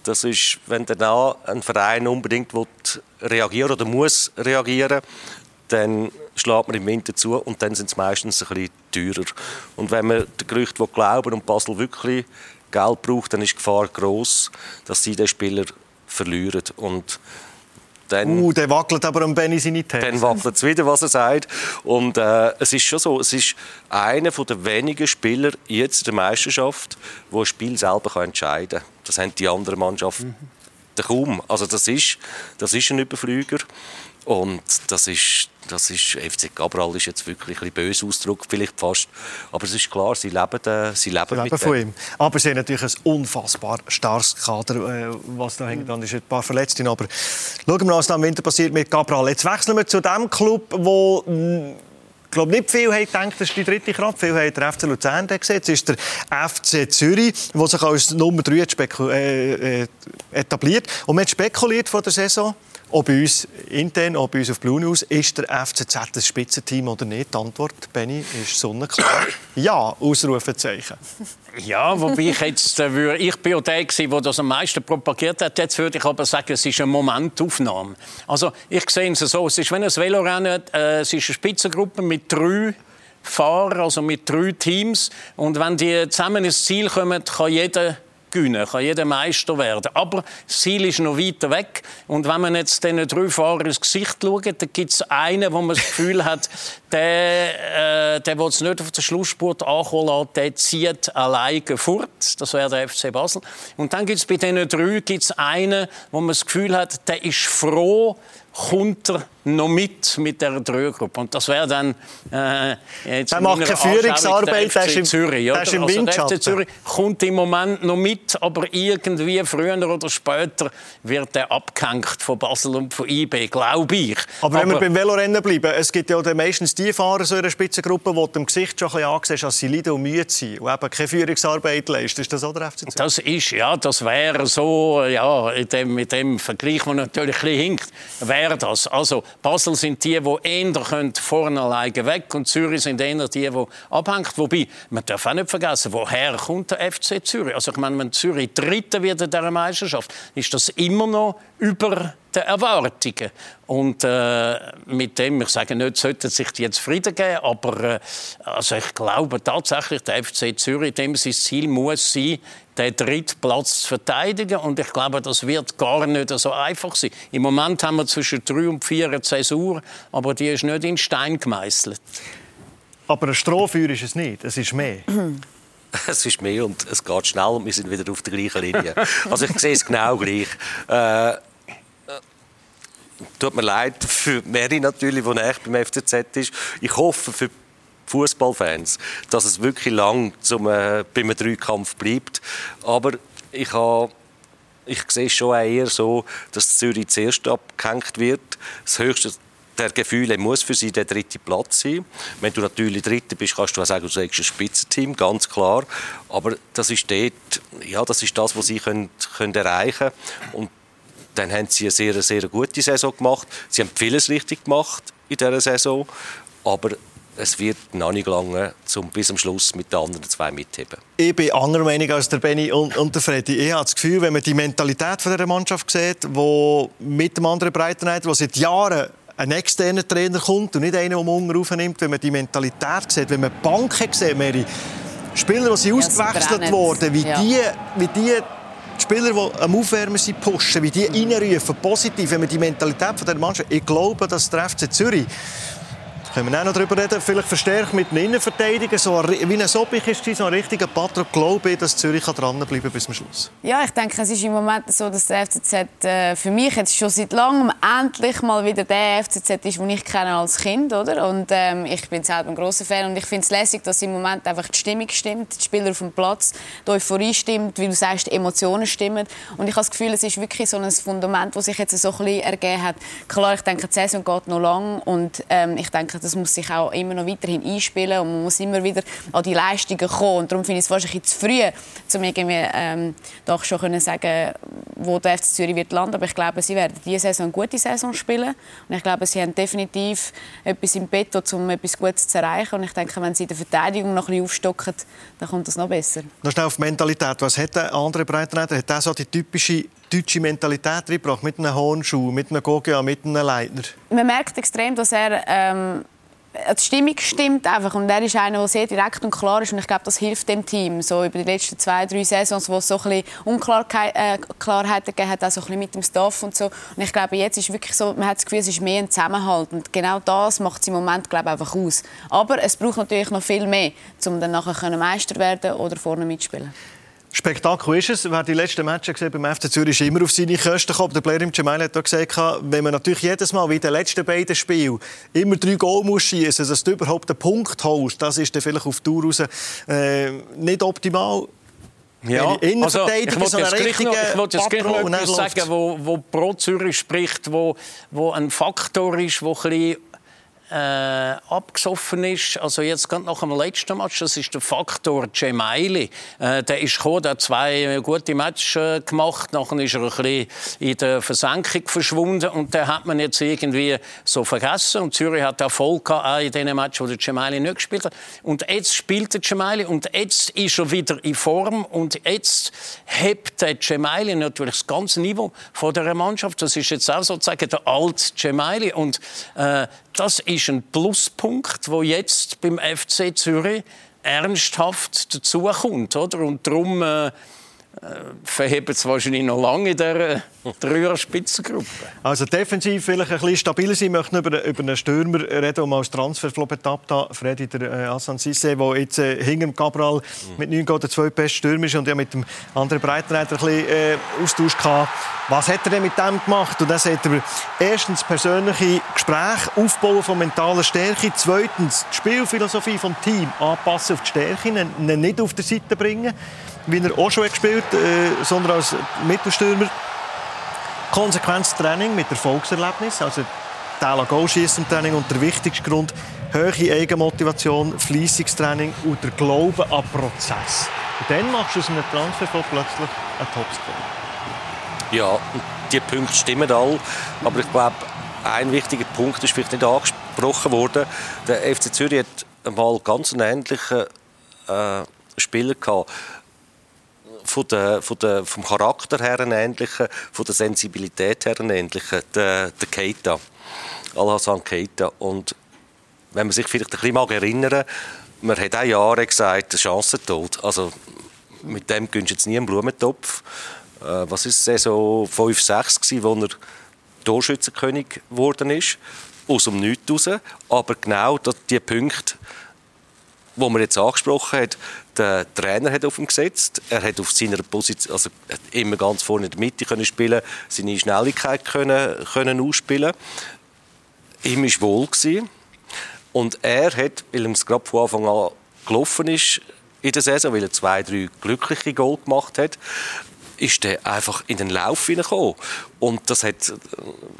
Das ist, wenn danach ein Verein unbedingt will reagieren oder muss reagieren, dann schlägt man im Winter zu und dann sind es meistens ein bisschen teurer. Und wenn man den Gerüchten glauben und Basel wirklich Geld braucht, dann ist die Gefahr groß, dass sie den Spieler verlieren. Und dann Uh, der wackelt aber am Benny seine These. dann wackelt es wieder, was er sagt. Und äh, es ist schon so, es ist einer der wenigen Spieler jetzt in der Meisterschaft, der ein Spiel selber kann entscheiden kann. Das haben die anderen Mannschaften kaum. Also das ist, das ist ein Überflüger. Und das ist, das ist, FC Cabral ist jetzt wirklich ein bisschen böse Ausdruck, vielleicht fast. Aber es ist klar, sie leben, äh, sie leben, leben mit von dem. ihm. Aber sie haben natürlich ein unfassbar starkes Kader, äh, was da hängt. Dann ist ein paar Verletzte. Aber schauen wir mal, was im Winter passiert mit Cabral. Jetzt wechseln wir zu dem Club, wo ich glaube nicht viel haben gedacht, das ist die dritte Kraft. Viel haben der FC Luzern gesehen. Jetzt ist der FC Zürich, der sich als Nummer 3 hat speku- äh, äh, etabliert. Und man hat spekuliert vor der Saison, ob bei uns intern, ob bei uns auf Blue News, ist der FCZ ein Spitzenteam oder nicht? Die Antwort, Benny, ist sonnenklar. Ja, Ausrufezeichen. Ja, wobei ich jetzt äh, ich bin ja der gewesen, der das am meisten propagiert hat. Jetzt würde ich aber sagen, es ist eine Momentaufnahme. Also ich sehe es so, es ist wenn ein Velorennen, äh, es ist eine Spitzengruppe mit drei Fahrern, also mit drei Teams. Und wenn die zusammen ins Ziel kommen, kann jeder gewinnen, kann jeder Meister werden. Aber das Ziel ist noch weiter weg. Und wenn man jetzt diesen drei Fahrern ins Gesicht schaut, dann gibt es einen, wo man das Gefühl hat, der, äh, der will es nicht auf den Schlussspurt ankommen lassen, der zieht alleine fort. Das wäre der FC Basel. Und dann gibt es bei diesen drei gibt's einen, wo man das Gefühl hat, der ist froh, kommt er noch mit mit der Dreiergruppe. Und das wäre dann äh, jetzt Der macht keine Führungsarbeit, der ist im- Zürich. der oder? ist im also der. FC Zürich kommt im Moment noch mit, aber irgendwie früher oder später wird er abgehängt von Basel und von IB, glaube ich. Aber, wenn wir beim Velorennen bleiben, es gibt ja meistens die Fahrer so in einer Spitzengruppe, die dem Gesicht schon ein bisschen angesehen dass sie leiden und müde sind und eben keine Führungsarbeit leisten. Ist das auch der FC Zürich? Das ist, ja, das wäre so, ja, in dem, mit dem Vergleich, der natürlich ein bisschen hinkt, wäre das. Also, Basel sind die, die eher können vorne alleine weg und Zürich sind eher die, die abhängt. Wobei, man darf auch nicht vergessen, woher kommt der FC Zürich? Also, ich meine, wenn Zürich Dritter wird in dieser Meisterschaft, ist das immer noch über den Erwartungen. Und äh, mit dem, ich sage nicht, sollten sich die jetzt zufrieden geben, aber äh, also ich glaube tatsächlich, der FC Zürich, dem sein Ziel muss sein, den dritten Platz zu verteidigen. Und ich glaube, das wird gar nicht so einfach sein. Im Moment haben wir zwischen drei und vier eine Zäsur, aber die ist nicht in Stein gemeißelt. Aber ein Strohfeuer ist es nicht, es ist mehr. Es ist mehr und es geht schnell und wir sind wieder auf der gleichen Linie. Also ich sehe es genau gleich. Äh, tut mir leid für Mary natürlich, die echt beim FCZ ist. Ich hoffe für Fußballfans, dass es wirklich lang zum, äh, beim Dreikampf bleibt. Aber ich habe ich sehe schon eher so, dass Zürich zuerst abgehängt wird. Das höchste der Gefühle muss für sie der dritte Platz sein. Wenn du natürlich Dritter bist, kannst du auch sagen, du sagst ein Spitzenteam, ganz klar. Aber das ist dort, ja, das ist das, was sie können, können erreichen können. Dann haben sie eine sehr, sehr gute Saison gemacht. Sie haben vieles richtig gemacht in dieser Saison, aber es wird noch nicht lange, um bis zum Schluss mit den anderen zwei mitheben. Ich bin anderer Meinung als der Benny und, und der Freddy. Ich habe das Gefühl, wenn man die Mentalität von dieser Mannschaft sieht, wo mit dem anderen Breitenreiter, der seit Jahren ein externer Trainer kommt und nicht einer, der man aufnimmt, wenn man die Mentalität sieht, wenn man die Banken sieht, mehrere Spieler, die sind ja, ausgewechselt wurden, wie ja. die, wie die die Spieler, die am Aufwärmen sind, pushen, wie die reinrufen, positiv, wenn man die Mentalität von dieser Mannschaft... Ich glaube, dass der FC Zürich können wir auch noch darüber reden, vielleicht verstärkt mit den Innenverteidigern, so wie ein Sobich ist, so ein richtiger Patron, glaube ich, dass Zürich dranbleiben bis zum Schluss. Ja, ich denke, es ist im Moment so, dass der FCZ äh, für mich jetzt schon seit langem endlich mal wieder der FCZ ist, den ich kenne als Kind, oder? Und ähm, ich bin selber ein großer Fan und ich finde es lässig, dass im Moment einfach die Stimmung stimmt, die Spieler auf dem Platz, die Euphorie stimmt, wie du sagst, die Emotionen stimmen. Und ich habe das Gefühl, es ist wirklich so ein Fundament, das sich jetzt so ein bisschen ergeben hat. Klar, ich denke, die Saison geht noch lang und ähm, ich denke, das muss sich auch immer noch weiterhin einspielen und man muss immer wieder an die Leistungen kommen. Und darum finde ich es wahrscheinlich zu früh, um irgendwie ähm, doch schon können sagen, wo der FC Zürich wird landen. Aber ich glaube, sie werden diese Saison eine gute Saison spielen. Und ich glaube, sie haben definitiv etwas im Bett, um etwas Gutes zu erreichen. Und ich denke, wenn sie der Verteidigung noch ein bisschen aufstocken, dann kommt das noch besser. Noch schnell auf Mentalität. Was hat der andere Breitenreiter? Hat er so die typische deutsche Mentalität reingebracht? Mit einem Hornschuh, mit einem Gogia, mit einem Leitner? Man merkt extrem, dass er ähm, die Stimmung stimmt einfach und er ist einer, der sehr direkt und klar ist und ich glaube, das hilft dem Team. So über die letzten zwei, drei Saisons, wo es so ein Unklarheiten äh, gegeben hat, auch so ein mit dem Staff und so. Und ich glaube, jetzt ist wirklich so, man hat das Gefühl, es ist mehr ein Zusammenhalt und genau das macht es im Moment, glaube einfach aus. Aber es braucht natürlich noch viel mehr, um dann nachher Meister werden oder vorne mitspielen. Spektakel ist es. Wer die letzten Matches gesehen beim FC Zürich ist immer auf seine Kosten gekommen. Der Player im Jamal hat gesagt, wenn man natürlich jedes Mal wie in den letzten beiden Spielen immer drei Goal muss schießen, dass du überhaupt einen Punkt holst, das ist dann vielleicht auf Tour raus äh, nicht optimal. Ja, also, ich wollte jetzt, gleich noch, ich wollte jetzt gleich noch etwas sagen, wo, wo pro Zürich spricht, wo, wo ein Faktor ist, wo ein bisschen äh, abgesoffen ist. Also jetzt gerade nach dem letzten Match, das ist der Faktor Gemaili. Äh, der ist gekommen, der hat zwei gute Matches äh, gemacht, nachher ist er ein bisschen in der Versenkung verschwunden und den hat man jetzt irgendwie so vergessen. Und Zürich hat Erfolg gehabt, auch in den Match, wo der Gemaili nicht gespielt hat. Und jetzt spielt der Gemaili und jetzt ist er wieder in Form und jetzt hebt der Gemaili natürlich das ganze Niveau von der Mannschaft. Das ist jetzt auch sozusagen der alte Gemaili und äh, das ist ein Pluspunkt, wo jetzt beim FC Zürich ernsthaft dazukommt. Oder? Und darum äh, verheben es wahrscheinlich noch lange in der Dreier-Spitzengruppe. Also defensiv vielleicht ein bisschen stabiler sein. Ich möchte über, über einen Stürmer reden, der mal als Transfer betappt hat. Freddy, der äh, Hassan Sisse, der jetzt äh, hinter Cabral mit 9 Goal der zweitbeste Stürmer ist und ja mit dem anderen Breitenreiter ein bisschen äh, Austausch gehabt. Was hat er denn mit dem gemacht? Und dann sagt er erstens persönliche Gespräche, Aufbauen von mentaler Stärke. Zweitens die Spielphilosophie des Teams anpassen auf die Stärke, nicht auf die Seite bringen wie er auch schon gespielt äh, sondern als Mittelstürmer. Konsequenz Training mit Erfolgserlebnis, also Teil Goalschießen im Training und der wichtigste Grund hohe Eigenmotivation, fleissiges Training und der Glaube an Prozess. Und dann machst du aus einem Transfer plötzlich einen Topscorer. Ja, die Punkte stimmen alle, aber ich glaube, ein wichtiger Punkt ist vielleicht nicht angesprochen worden. Der FC Zürich hat mal ganz einen ähnlichen äh, Spieler gehabt von der, von der, vom Charakter her ein ähnlicher, von der Sensibilität her ein ähnlicher, der, der Keita, Al-Hassan Keita. Und wenn man sich vielleicht ein bisschen mag erinnern man hat auch Jahre gesagt, Chancentod. Also mit dem gönnst du jetzt nie einen Blumentopf. Äh, was ist Saison 5-6 gewesen, wo er Torschützenkönig geworden ist? Aus dem Nichts raus. Aber genau die Punkte, die man jetzt angesprochen hat, der Trainer hat auf ihn gesetzt. Er hat auf seiner Position, also immer ganz vorne in der Mitte können spielen, seine Schnelligkeit können, können ausspielen. Ihm war wohl gewesen. Und er hat, weil er es gerade von Anfang an gelaufen ist in der Saison, weil er zwei, drei glückliche Goal gemacht hat, ist der einfach in den Lauf hineingekommen. Und das hat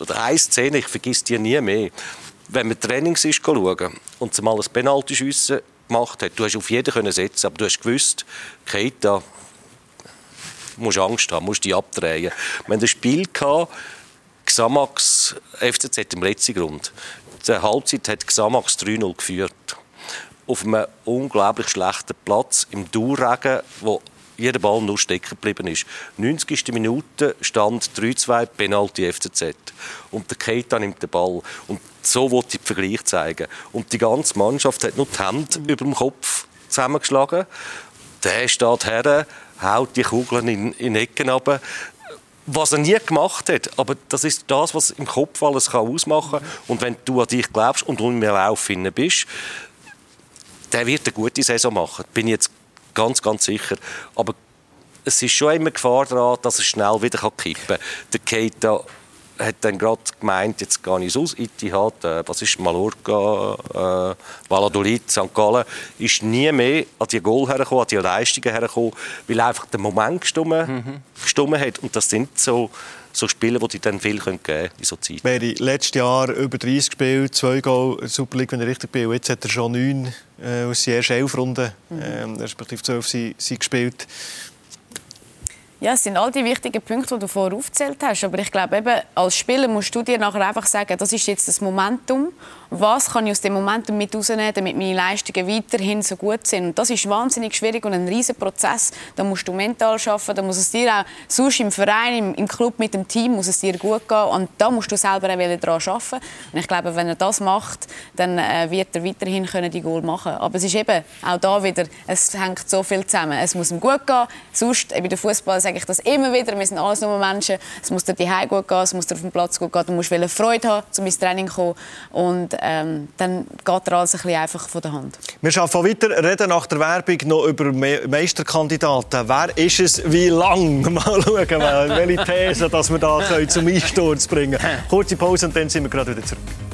eine Szene, ich vergesse die nie mehr. Wenn man Trainings ist schauen und zumal ein Penalty-Schiessen gemacht hat, du hast auf jeden können setzen, aber du hast gewusst, Keita, musst Angst haben, musst dich abdrehen. Wir hatten ein Spiel gehabt, Xamax FCZ im letzten Grund. Die Halbzeit hat Xamax 3-0 geführt. Auf einem unglaublich schlechten Platz im Dauerregen, wo jeder Ball nur stecken geblieben ist. 90. Minute stand 3-2 Penalty FCZ. Und der Keita nimmt den Ball. Und so wollte ich den Vergleich zeigen. Und die ganze Mannschaft hat nur die Hände über dem Kopf zusammengeschlagen. Der steht her, haut die Kugeln in, in Ecken runter was er nie gemacht hat. Aber das ist das, was im Kopf alles kann ausmachen kann. Und wenn du an dich glaubst und du im Lauf bist, der wird eine gute Saison machen. Bin ich jetzt ganz, ganz sicher. Aber es ist schon immer Gefahr daran, dass es schnell wieder kippen kann. Der Keita hat dann gerade gemeint, jetzt gehe ich aus, Itihad, äh, was ist Mallorca, äh, Valladolid, St. Gallen, ist nie mehr an die Goal hergekommen, an die Leistungen hergekommen, weil einfach der Moment gestummen, mhm. hat. Und das sind so, so Spiele, die dann viel geben können in so Zeit. Mary, letztes Jahr über 30 gespielt, zwei Goal Super League, wenn ich richtig bin. Jetzt hat er schon neun äh, aus den ersten elf Runden, mhm. ähm, respektive zwölf, sie, sie gespielt. Ja, es sind all die wichtigen Punkte, die du vorher aufgezählt hast. Aber ich glaube, eben, als Spieler musst du dir nachher einfach sagen, das ist jetzt das Momentum was kann ich aus dem Momentum mit rausnehmen, damit meine Leistungen weiterhin so gut sind. Und das ist wahnsinnig schwierig und ein riesen Prozess. Da musst du mental schaffen, da muss es dir auch sonst im Verein, im, im, Club mit dem Team muss es dir gut gehen und da musst du selber auch daran arbeiten. Und ich glaube, wenn er das macht, dann äh, wird er weiterhin können die Goal machen. Aber es ist eben auch da wieder, es hängt so viel zusammen. Es muss ihm gut gehen. Sonst, bei der Fußball sage ich das immer wieder, wir sind alles nur Menschen. Es muss dir die gut gehen, es muss dir auf dem Platz gut gehen. Du musst Freude haben, um ins Training zu kommen. Und ähm, dann geht er alles ein bisschen einfach von der Hand. Wir schauen weiter, reden nach der Werbung noch über Me Meisterkandidaten. Wer ist es, wie lang? Mal schauen, welche These dass wir da zum Einsturz bringen können. Kurze Pause und dann sind wir gerade wieder zurück.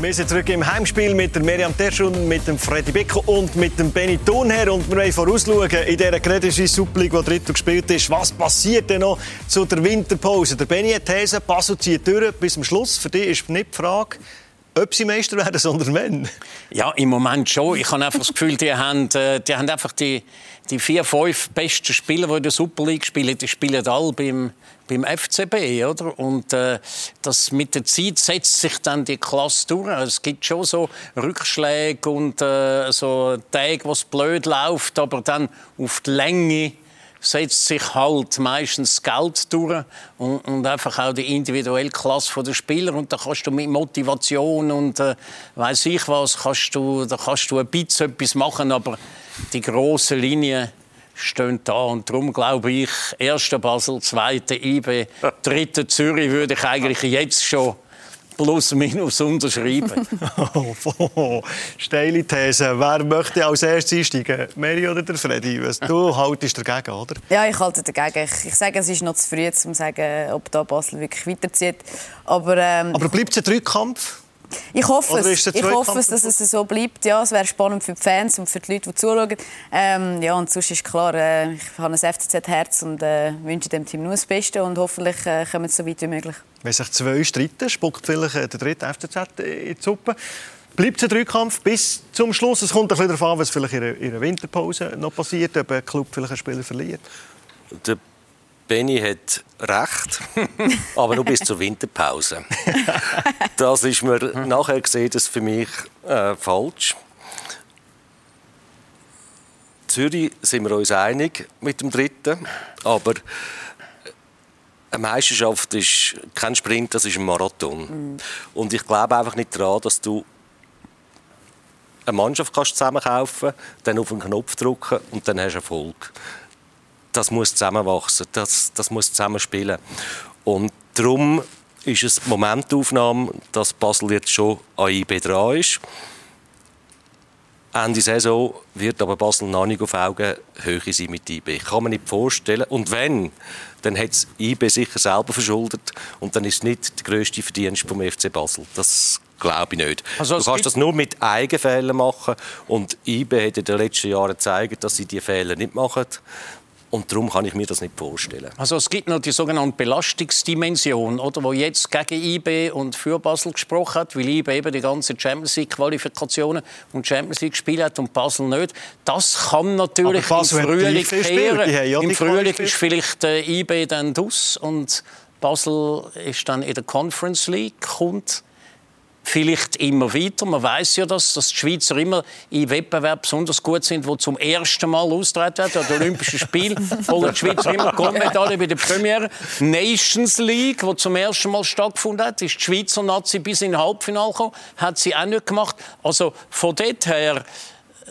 Wir sind zurück im Heimspiel mit der Miriam Terschun, mit dem Freddy Bicko und mit dem Benny Thunherr. Und wir wollen vorausschauen, in dieser Super League, die dritte gespielt ist, was passiert denn noch zu der Winterpause? Der Benny hat These, Basel zieht durch bis zum Schluss. Für dich ist nicht die Frage, ob sie Meister werden, sondern wenn. Ja, im Moment schon. Ich habe einfach das Gefühl, die haben, äh, die haben einfach die, die vier, fünf besten Spieler, die in der Super League spielen, die spielen alle beim beim FCB, oder? Und äh, das mit der Zeit setzt sich dann die Klasse durch. Also, es gibt schon so Rückschläge und äh, so Tage, wo es blöd läuft, aber dann auf die Länge setzt sich halt meistens Geld durch und, und, einfach auch die individuelle Klasse der Spieler und da kannst du mit Motivation und äh, weiß ich was kannst du da kannst du ein bisschen etwas machen aber die große Linie stehen da. Und darum glaube ich, erster Basel, zweiter IB, dritter Zürich würde ich eigentlich jetzt schon plus minus unterschreiben. oh, steile These. Wer möchte als erstes einsteigen? Mary oder der Freddy? Du haltest dagegen, oder? Ja, ich halte dagegen. Ich, ich sage, es ist noch zu früh, um zu sagen, ob da Basel wirklich weiterzieht. Aber, ähm, Aber bleibt es ein Rückkampf? Ich hoffe es. Ich hoffe es, dass es so bleibt. Ja, es wäre spannend für die Fans und für die Leute, die zuschauen. Ähm, ja, und sonst ist klar, äh, ich habe ein FCZ-Herz und äh, wünsche dem Team nur das Beste und hoffentlich äh, kommen sie so weit wie möglich. Wenn sich zwei streiten, spuckt vielleicht äh, der dritte FCZ in die Suppe. Bleibt es ein Dreikampf bis zum Schluss? Es kommt ein bisschen darauf an, was vielleicht in der Winterpause noch passiert, ob ein Club vielleicht einen Spieler verliert. Der Benny hat recht, aber nur bis zur Winterpause. Das ist mir nachher gesehen, das für mich äh, falsch. Zürich sind wir uns einig mit dem Dritten, aber eine Meisterschaft ist kein Sprint, das ist ein Marathon. Mhm. Und ich glaube einfach nicht daran, dass du eine Mannschaft kannst zusammenkaufen dann auf einen Knopf drücken und dann hast du Erfolg das muss zusammenwachsen, das, das muss zusammenspielen. Und darum ist es Momentaufnahme, dass Basel jetzt schon an IB dran ist. Ende Saison wird aber Basel noch nicht auf Augenhöhe sein mit IB. Kann man nicht vorstellen. Und wenn, dann hat es IB sicher selber verschuldet und dann ist es nicht der grösste Verdienst vom FC Basel. Das glaube ich nicht. Also, du kannst das nur mit Eigenfehlern machen und IB hat in den letzten Jahren gezeigt, dass sie diese Fehler nicht machen. Und darum kann ich mir das nicht vorstellen. Also es gibt noch die sogenannte Belastungsdimension, oder, wo jetzt gegen IB und für Basel gesprochen hat, weil IB eben die ganze Champions League Qualifikationen und Champions League Spiele hat und Basel nicht. Das kann natürlich im Frühling kehren. Ja Im Frühling ist vielleicht äh, IB dann dus und Basel ist dann in der Conference League kommt vielleicht immer weiter. Man weiß ja, dass, dass die Schweizer immer in Wettbewerben besonders gut sind, wo zum ersten Mal austreten werden, an Olympischen Spielen. holen die Schweizer immer Goldmedaille bei der Premiere. Nations League, wo zum ersten Mal stattgefunden hat, ist die Schweizer Nazi bis in den Halbfinale gekommen, hat sie auch nicht gemacht. Also von dort her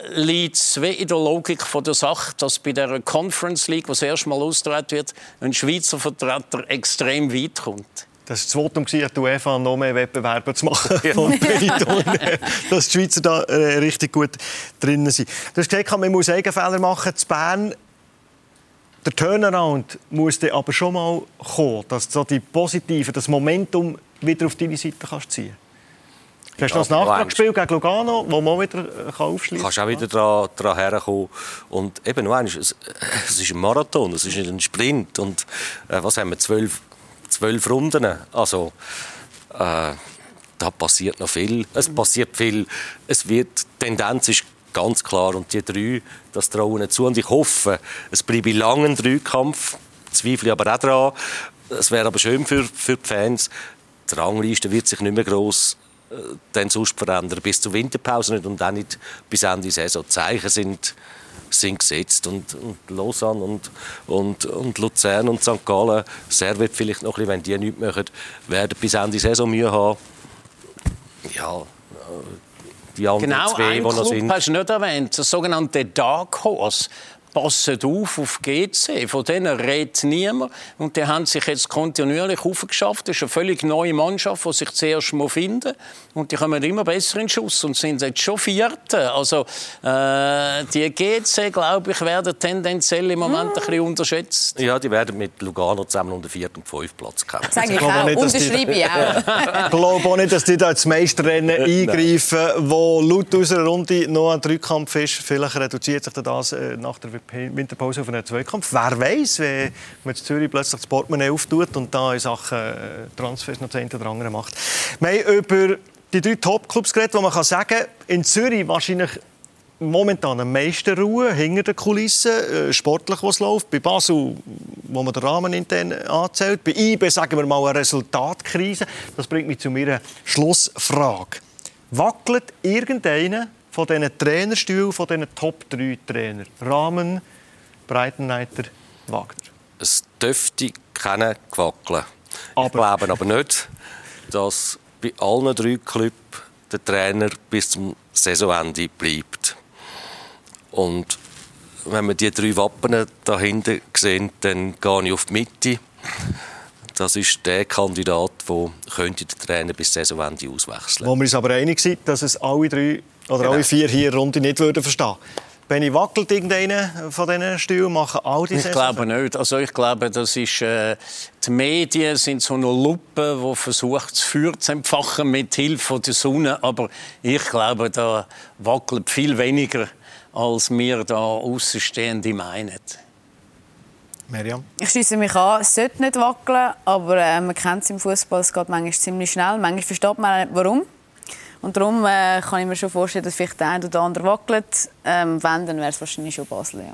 liegt es in der Logik von der Sache, dass bei der Conference League, wo das erste Mal austreten wird, ein Schweizer Vertreter extrem weit kommt. Das war das Votum, die UEFA noch mehr Wettbewerbe zu machen von Periton, dass die Schweizer da äh, richtig gut drin sind. Du hast gesagt, man muss Eigenfehler machen. Zu Bern der Turnaround muss dann aber schon mal kommen, dass du die positive, das Momentum wieder auf deine Seite kannst ziehen Du hast ja, noch ein Nachtragsspiel gegen Lugano, wo man wieder äh, aufschließen kann. Du kannst auch wieder daran, daran herkommen. Und eben, es ist ein Marathon, es ist ein Sprint. Und äh, was haben wir, zwölf zwölf Runden. Also, äh, da passiert noch viel. Es passiert viel. Es wird, die Tendenz ist ganz klar. Und die drei, das trauen zu. Und ich hoffe, es bleibe lang ein Dreikampf. Zweifle aber auch daran. Es wäre aber schön für, für die Fans. Die Rangliste wird sich nicht mehr gross äh, sonst verändern. Bis zur Winterpause nicht und dann nicht bis Ende Saison. Die Zeichen sind sind gesetzt. Und, und Lausanne und, und, und Luzern und St. Gallen, Servet vielleicht noch ein bisschen, wenn die nichts machen, werden bis Ende Saison Mühe haben. Ja, die anderen genau, zwei, die noch sind. hast du nicht erwähnt, das sogenannte Dark Horse passen auf auf GC. Von denen redet niemand. Und die haben sich jetzt kontinuierlich aufgeschafft. Das ist eine völlig neue Mannschaft, die sich zuerst mal finden. Und die kommen immer besser in Schuss und sind jetzt schon Vierte. Also, äh, die GC, glaube ich, werden tendenziell im Moment ein bisschen unterschätzt. Ja, die werden mit Lugano zusammen um den vierten und fünften Platz kämpfen. Sage ich auch. Nicht, Unterschreibe ich auch. Ich glaube auch nicht, dass die da ins Meisterrennen eingreifen, wo laut unserer Runde noch ein Dreikampf ist. Vielleicht reduziert sich das äh, nach der Winterpause auf einen Zweikampf. Wer weiß, wenn man in Zürich plötzlich das Portemonnaie auftut und da in Sachen äh, Transfers noch eine oder andere macht. Wir haben über die drei Top-Clubs geredet, wo man kann sagen in Zürich wahrscheinlich momentan am meisten Ruhe hinter den Kulissen, äh, sportlich, was läuft. Bei Basel, wo man den Rahmen intern anzählt. Bei IB sagen wir mal eine Resultatkrise. Das bringt mich zu meiner Schlussfrage. Wackelt irgendeiner von diesen Trainerstühlen, von diesen Top 3 Trainer? Rahmen, Breitenleiter, Wagner. Es dürfte keiner wackeln. Aber. Ich glaube aber nicht, dass bei allen drei Clubs der Trainer bis zum Saisonende bleibt. Und wenn wir die drei Wappen da hinten sehen, dann gehe ich auf die Mitte. Das ist der Kandidat, der könnte den Trainer bis Saisonende auswechseln. Wo wir uns aber einig sind, dass es alle drei oder genau. alle vier hier Runde nicht würden verstehen wenn ich wackelt irgendeiner von diesen Stühlen, machen all diese Ich glaube nicht. Also ich glaube, das ist, äh, die Medien sind so eine Lupe, die versucht, das Feuer zu empfachen mit Hilfe der Sonne. Aber ich glaube, da wackelt viel weniger, als wir da Außenstehende meinen. Miriam? Ich schließe mich an, es sollte nicht wackeln, aber äh, man kennt es im Fußball, es geht manchmal ziemlich schnell. Manchmal versteht man, warum. Und darum äh, kann ich mir schon vorstellen, dass vielleicht der eine oder andere wackelt. Ähm, wenn, dann wäre es wahrscheinlich schon Basel. Ja.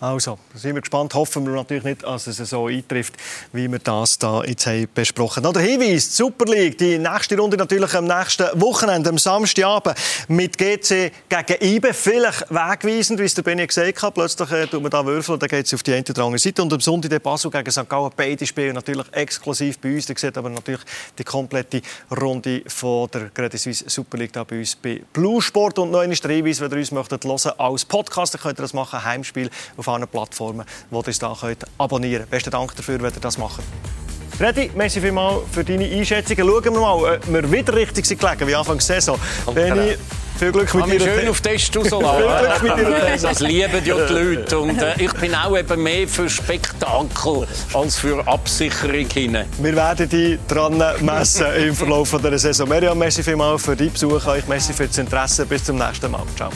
Also, sind wir gespannt. Hoffen wir natürlich nicht, dass es so eintrifft, wie wir das da jetzt haben besprochen. Noch der Hinweis, Super League, die nächste Runde natürlich am nächsten Wochenende, am Samstagabend mit GC gegen IBE. Vielleicht wegweisend, wie es der Benny gesagt hat. Plötzlich äh, tut man da Würfel und dann geht es auf die eine oder andere Seite. Und am Sonntag der Basel gegen St. Gallen. Beide spielen natürlich exklusiv bei uns. Da sieht aber natürlich die komplette Runde von der Credit Suisse Super League da bei uns bei Blue Sport. Und noch der Hinweis, wenn ihr uns möchtet hören als Podcast, dann könnt ihr das machen, Heimspiel auf allen Plattformen, wo ihr uns da könnt abonnieren könnt. Besten Dank dafür, wenn ihr das macht. Redi, merci vielmals für deine Einschätzungen. Schauen wir mal, ob wir wieder richtig sind gelegen wie Anfang der Saison. Benni, Viel Glück mit Ihrer schön auf Test Viel Glück mit Ihrer rauslassen. Das lieben ja die Leute. Und äh, ich bin auch eben mehr für Spektakel als für Absicherung hinein. Wir werden die dran messen im Verlauf der Saison. Miriam, merci vielmals für deinen Besuch. Euch merci für das Interesse. Bis zum nächsten Mal. Ciao.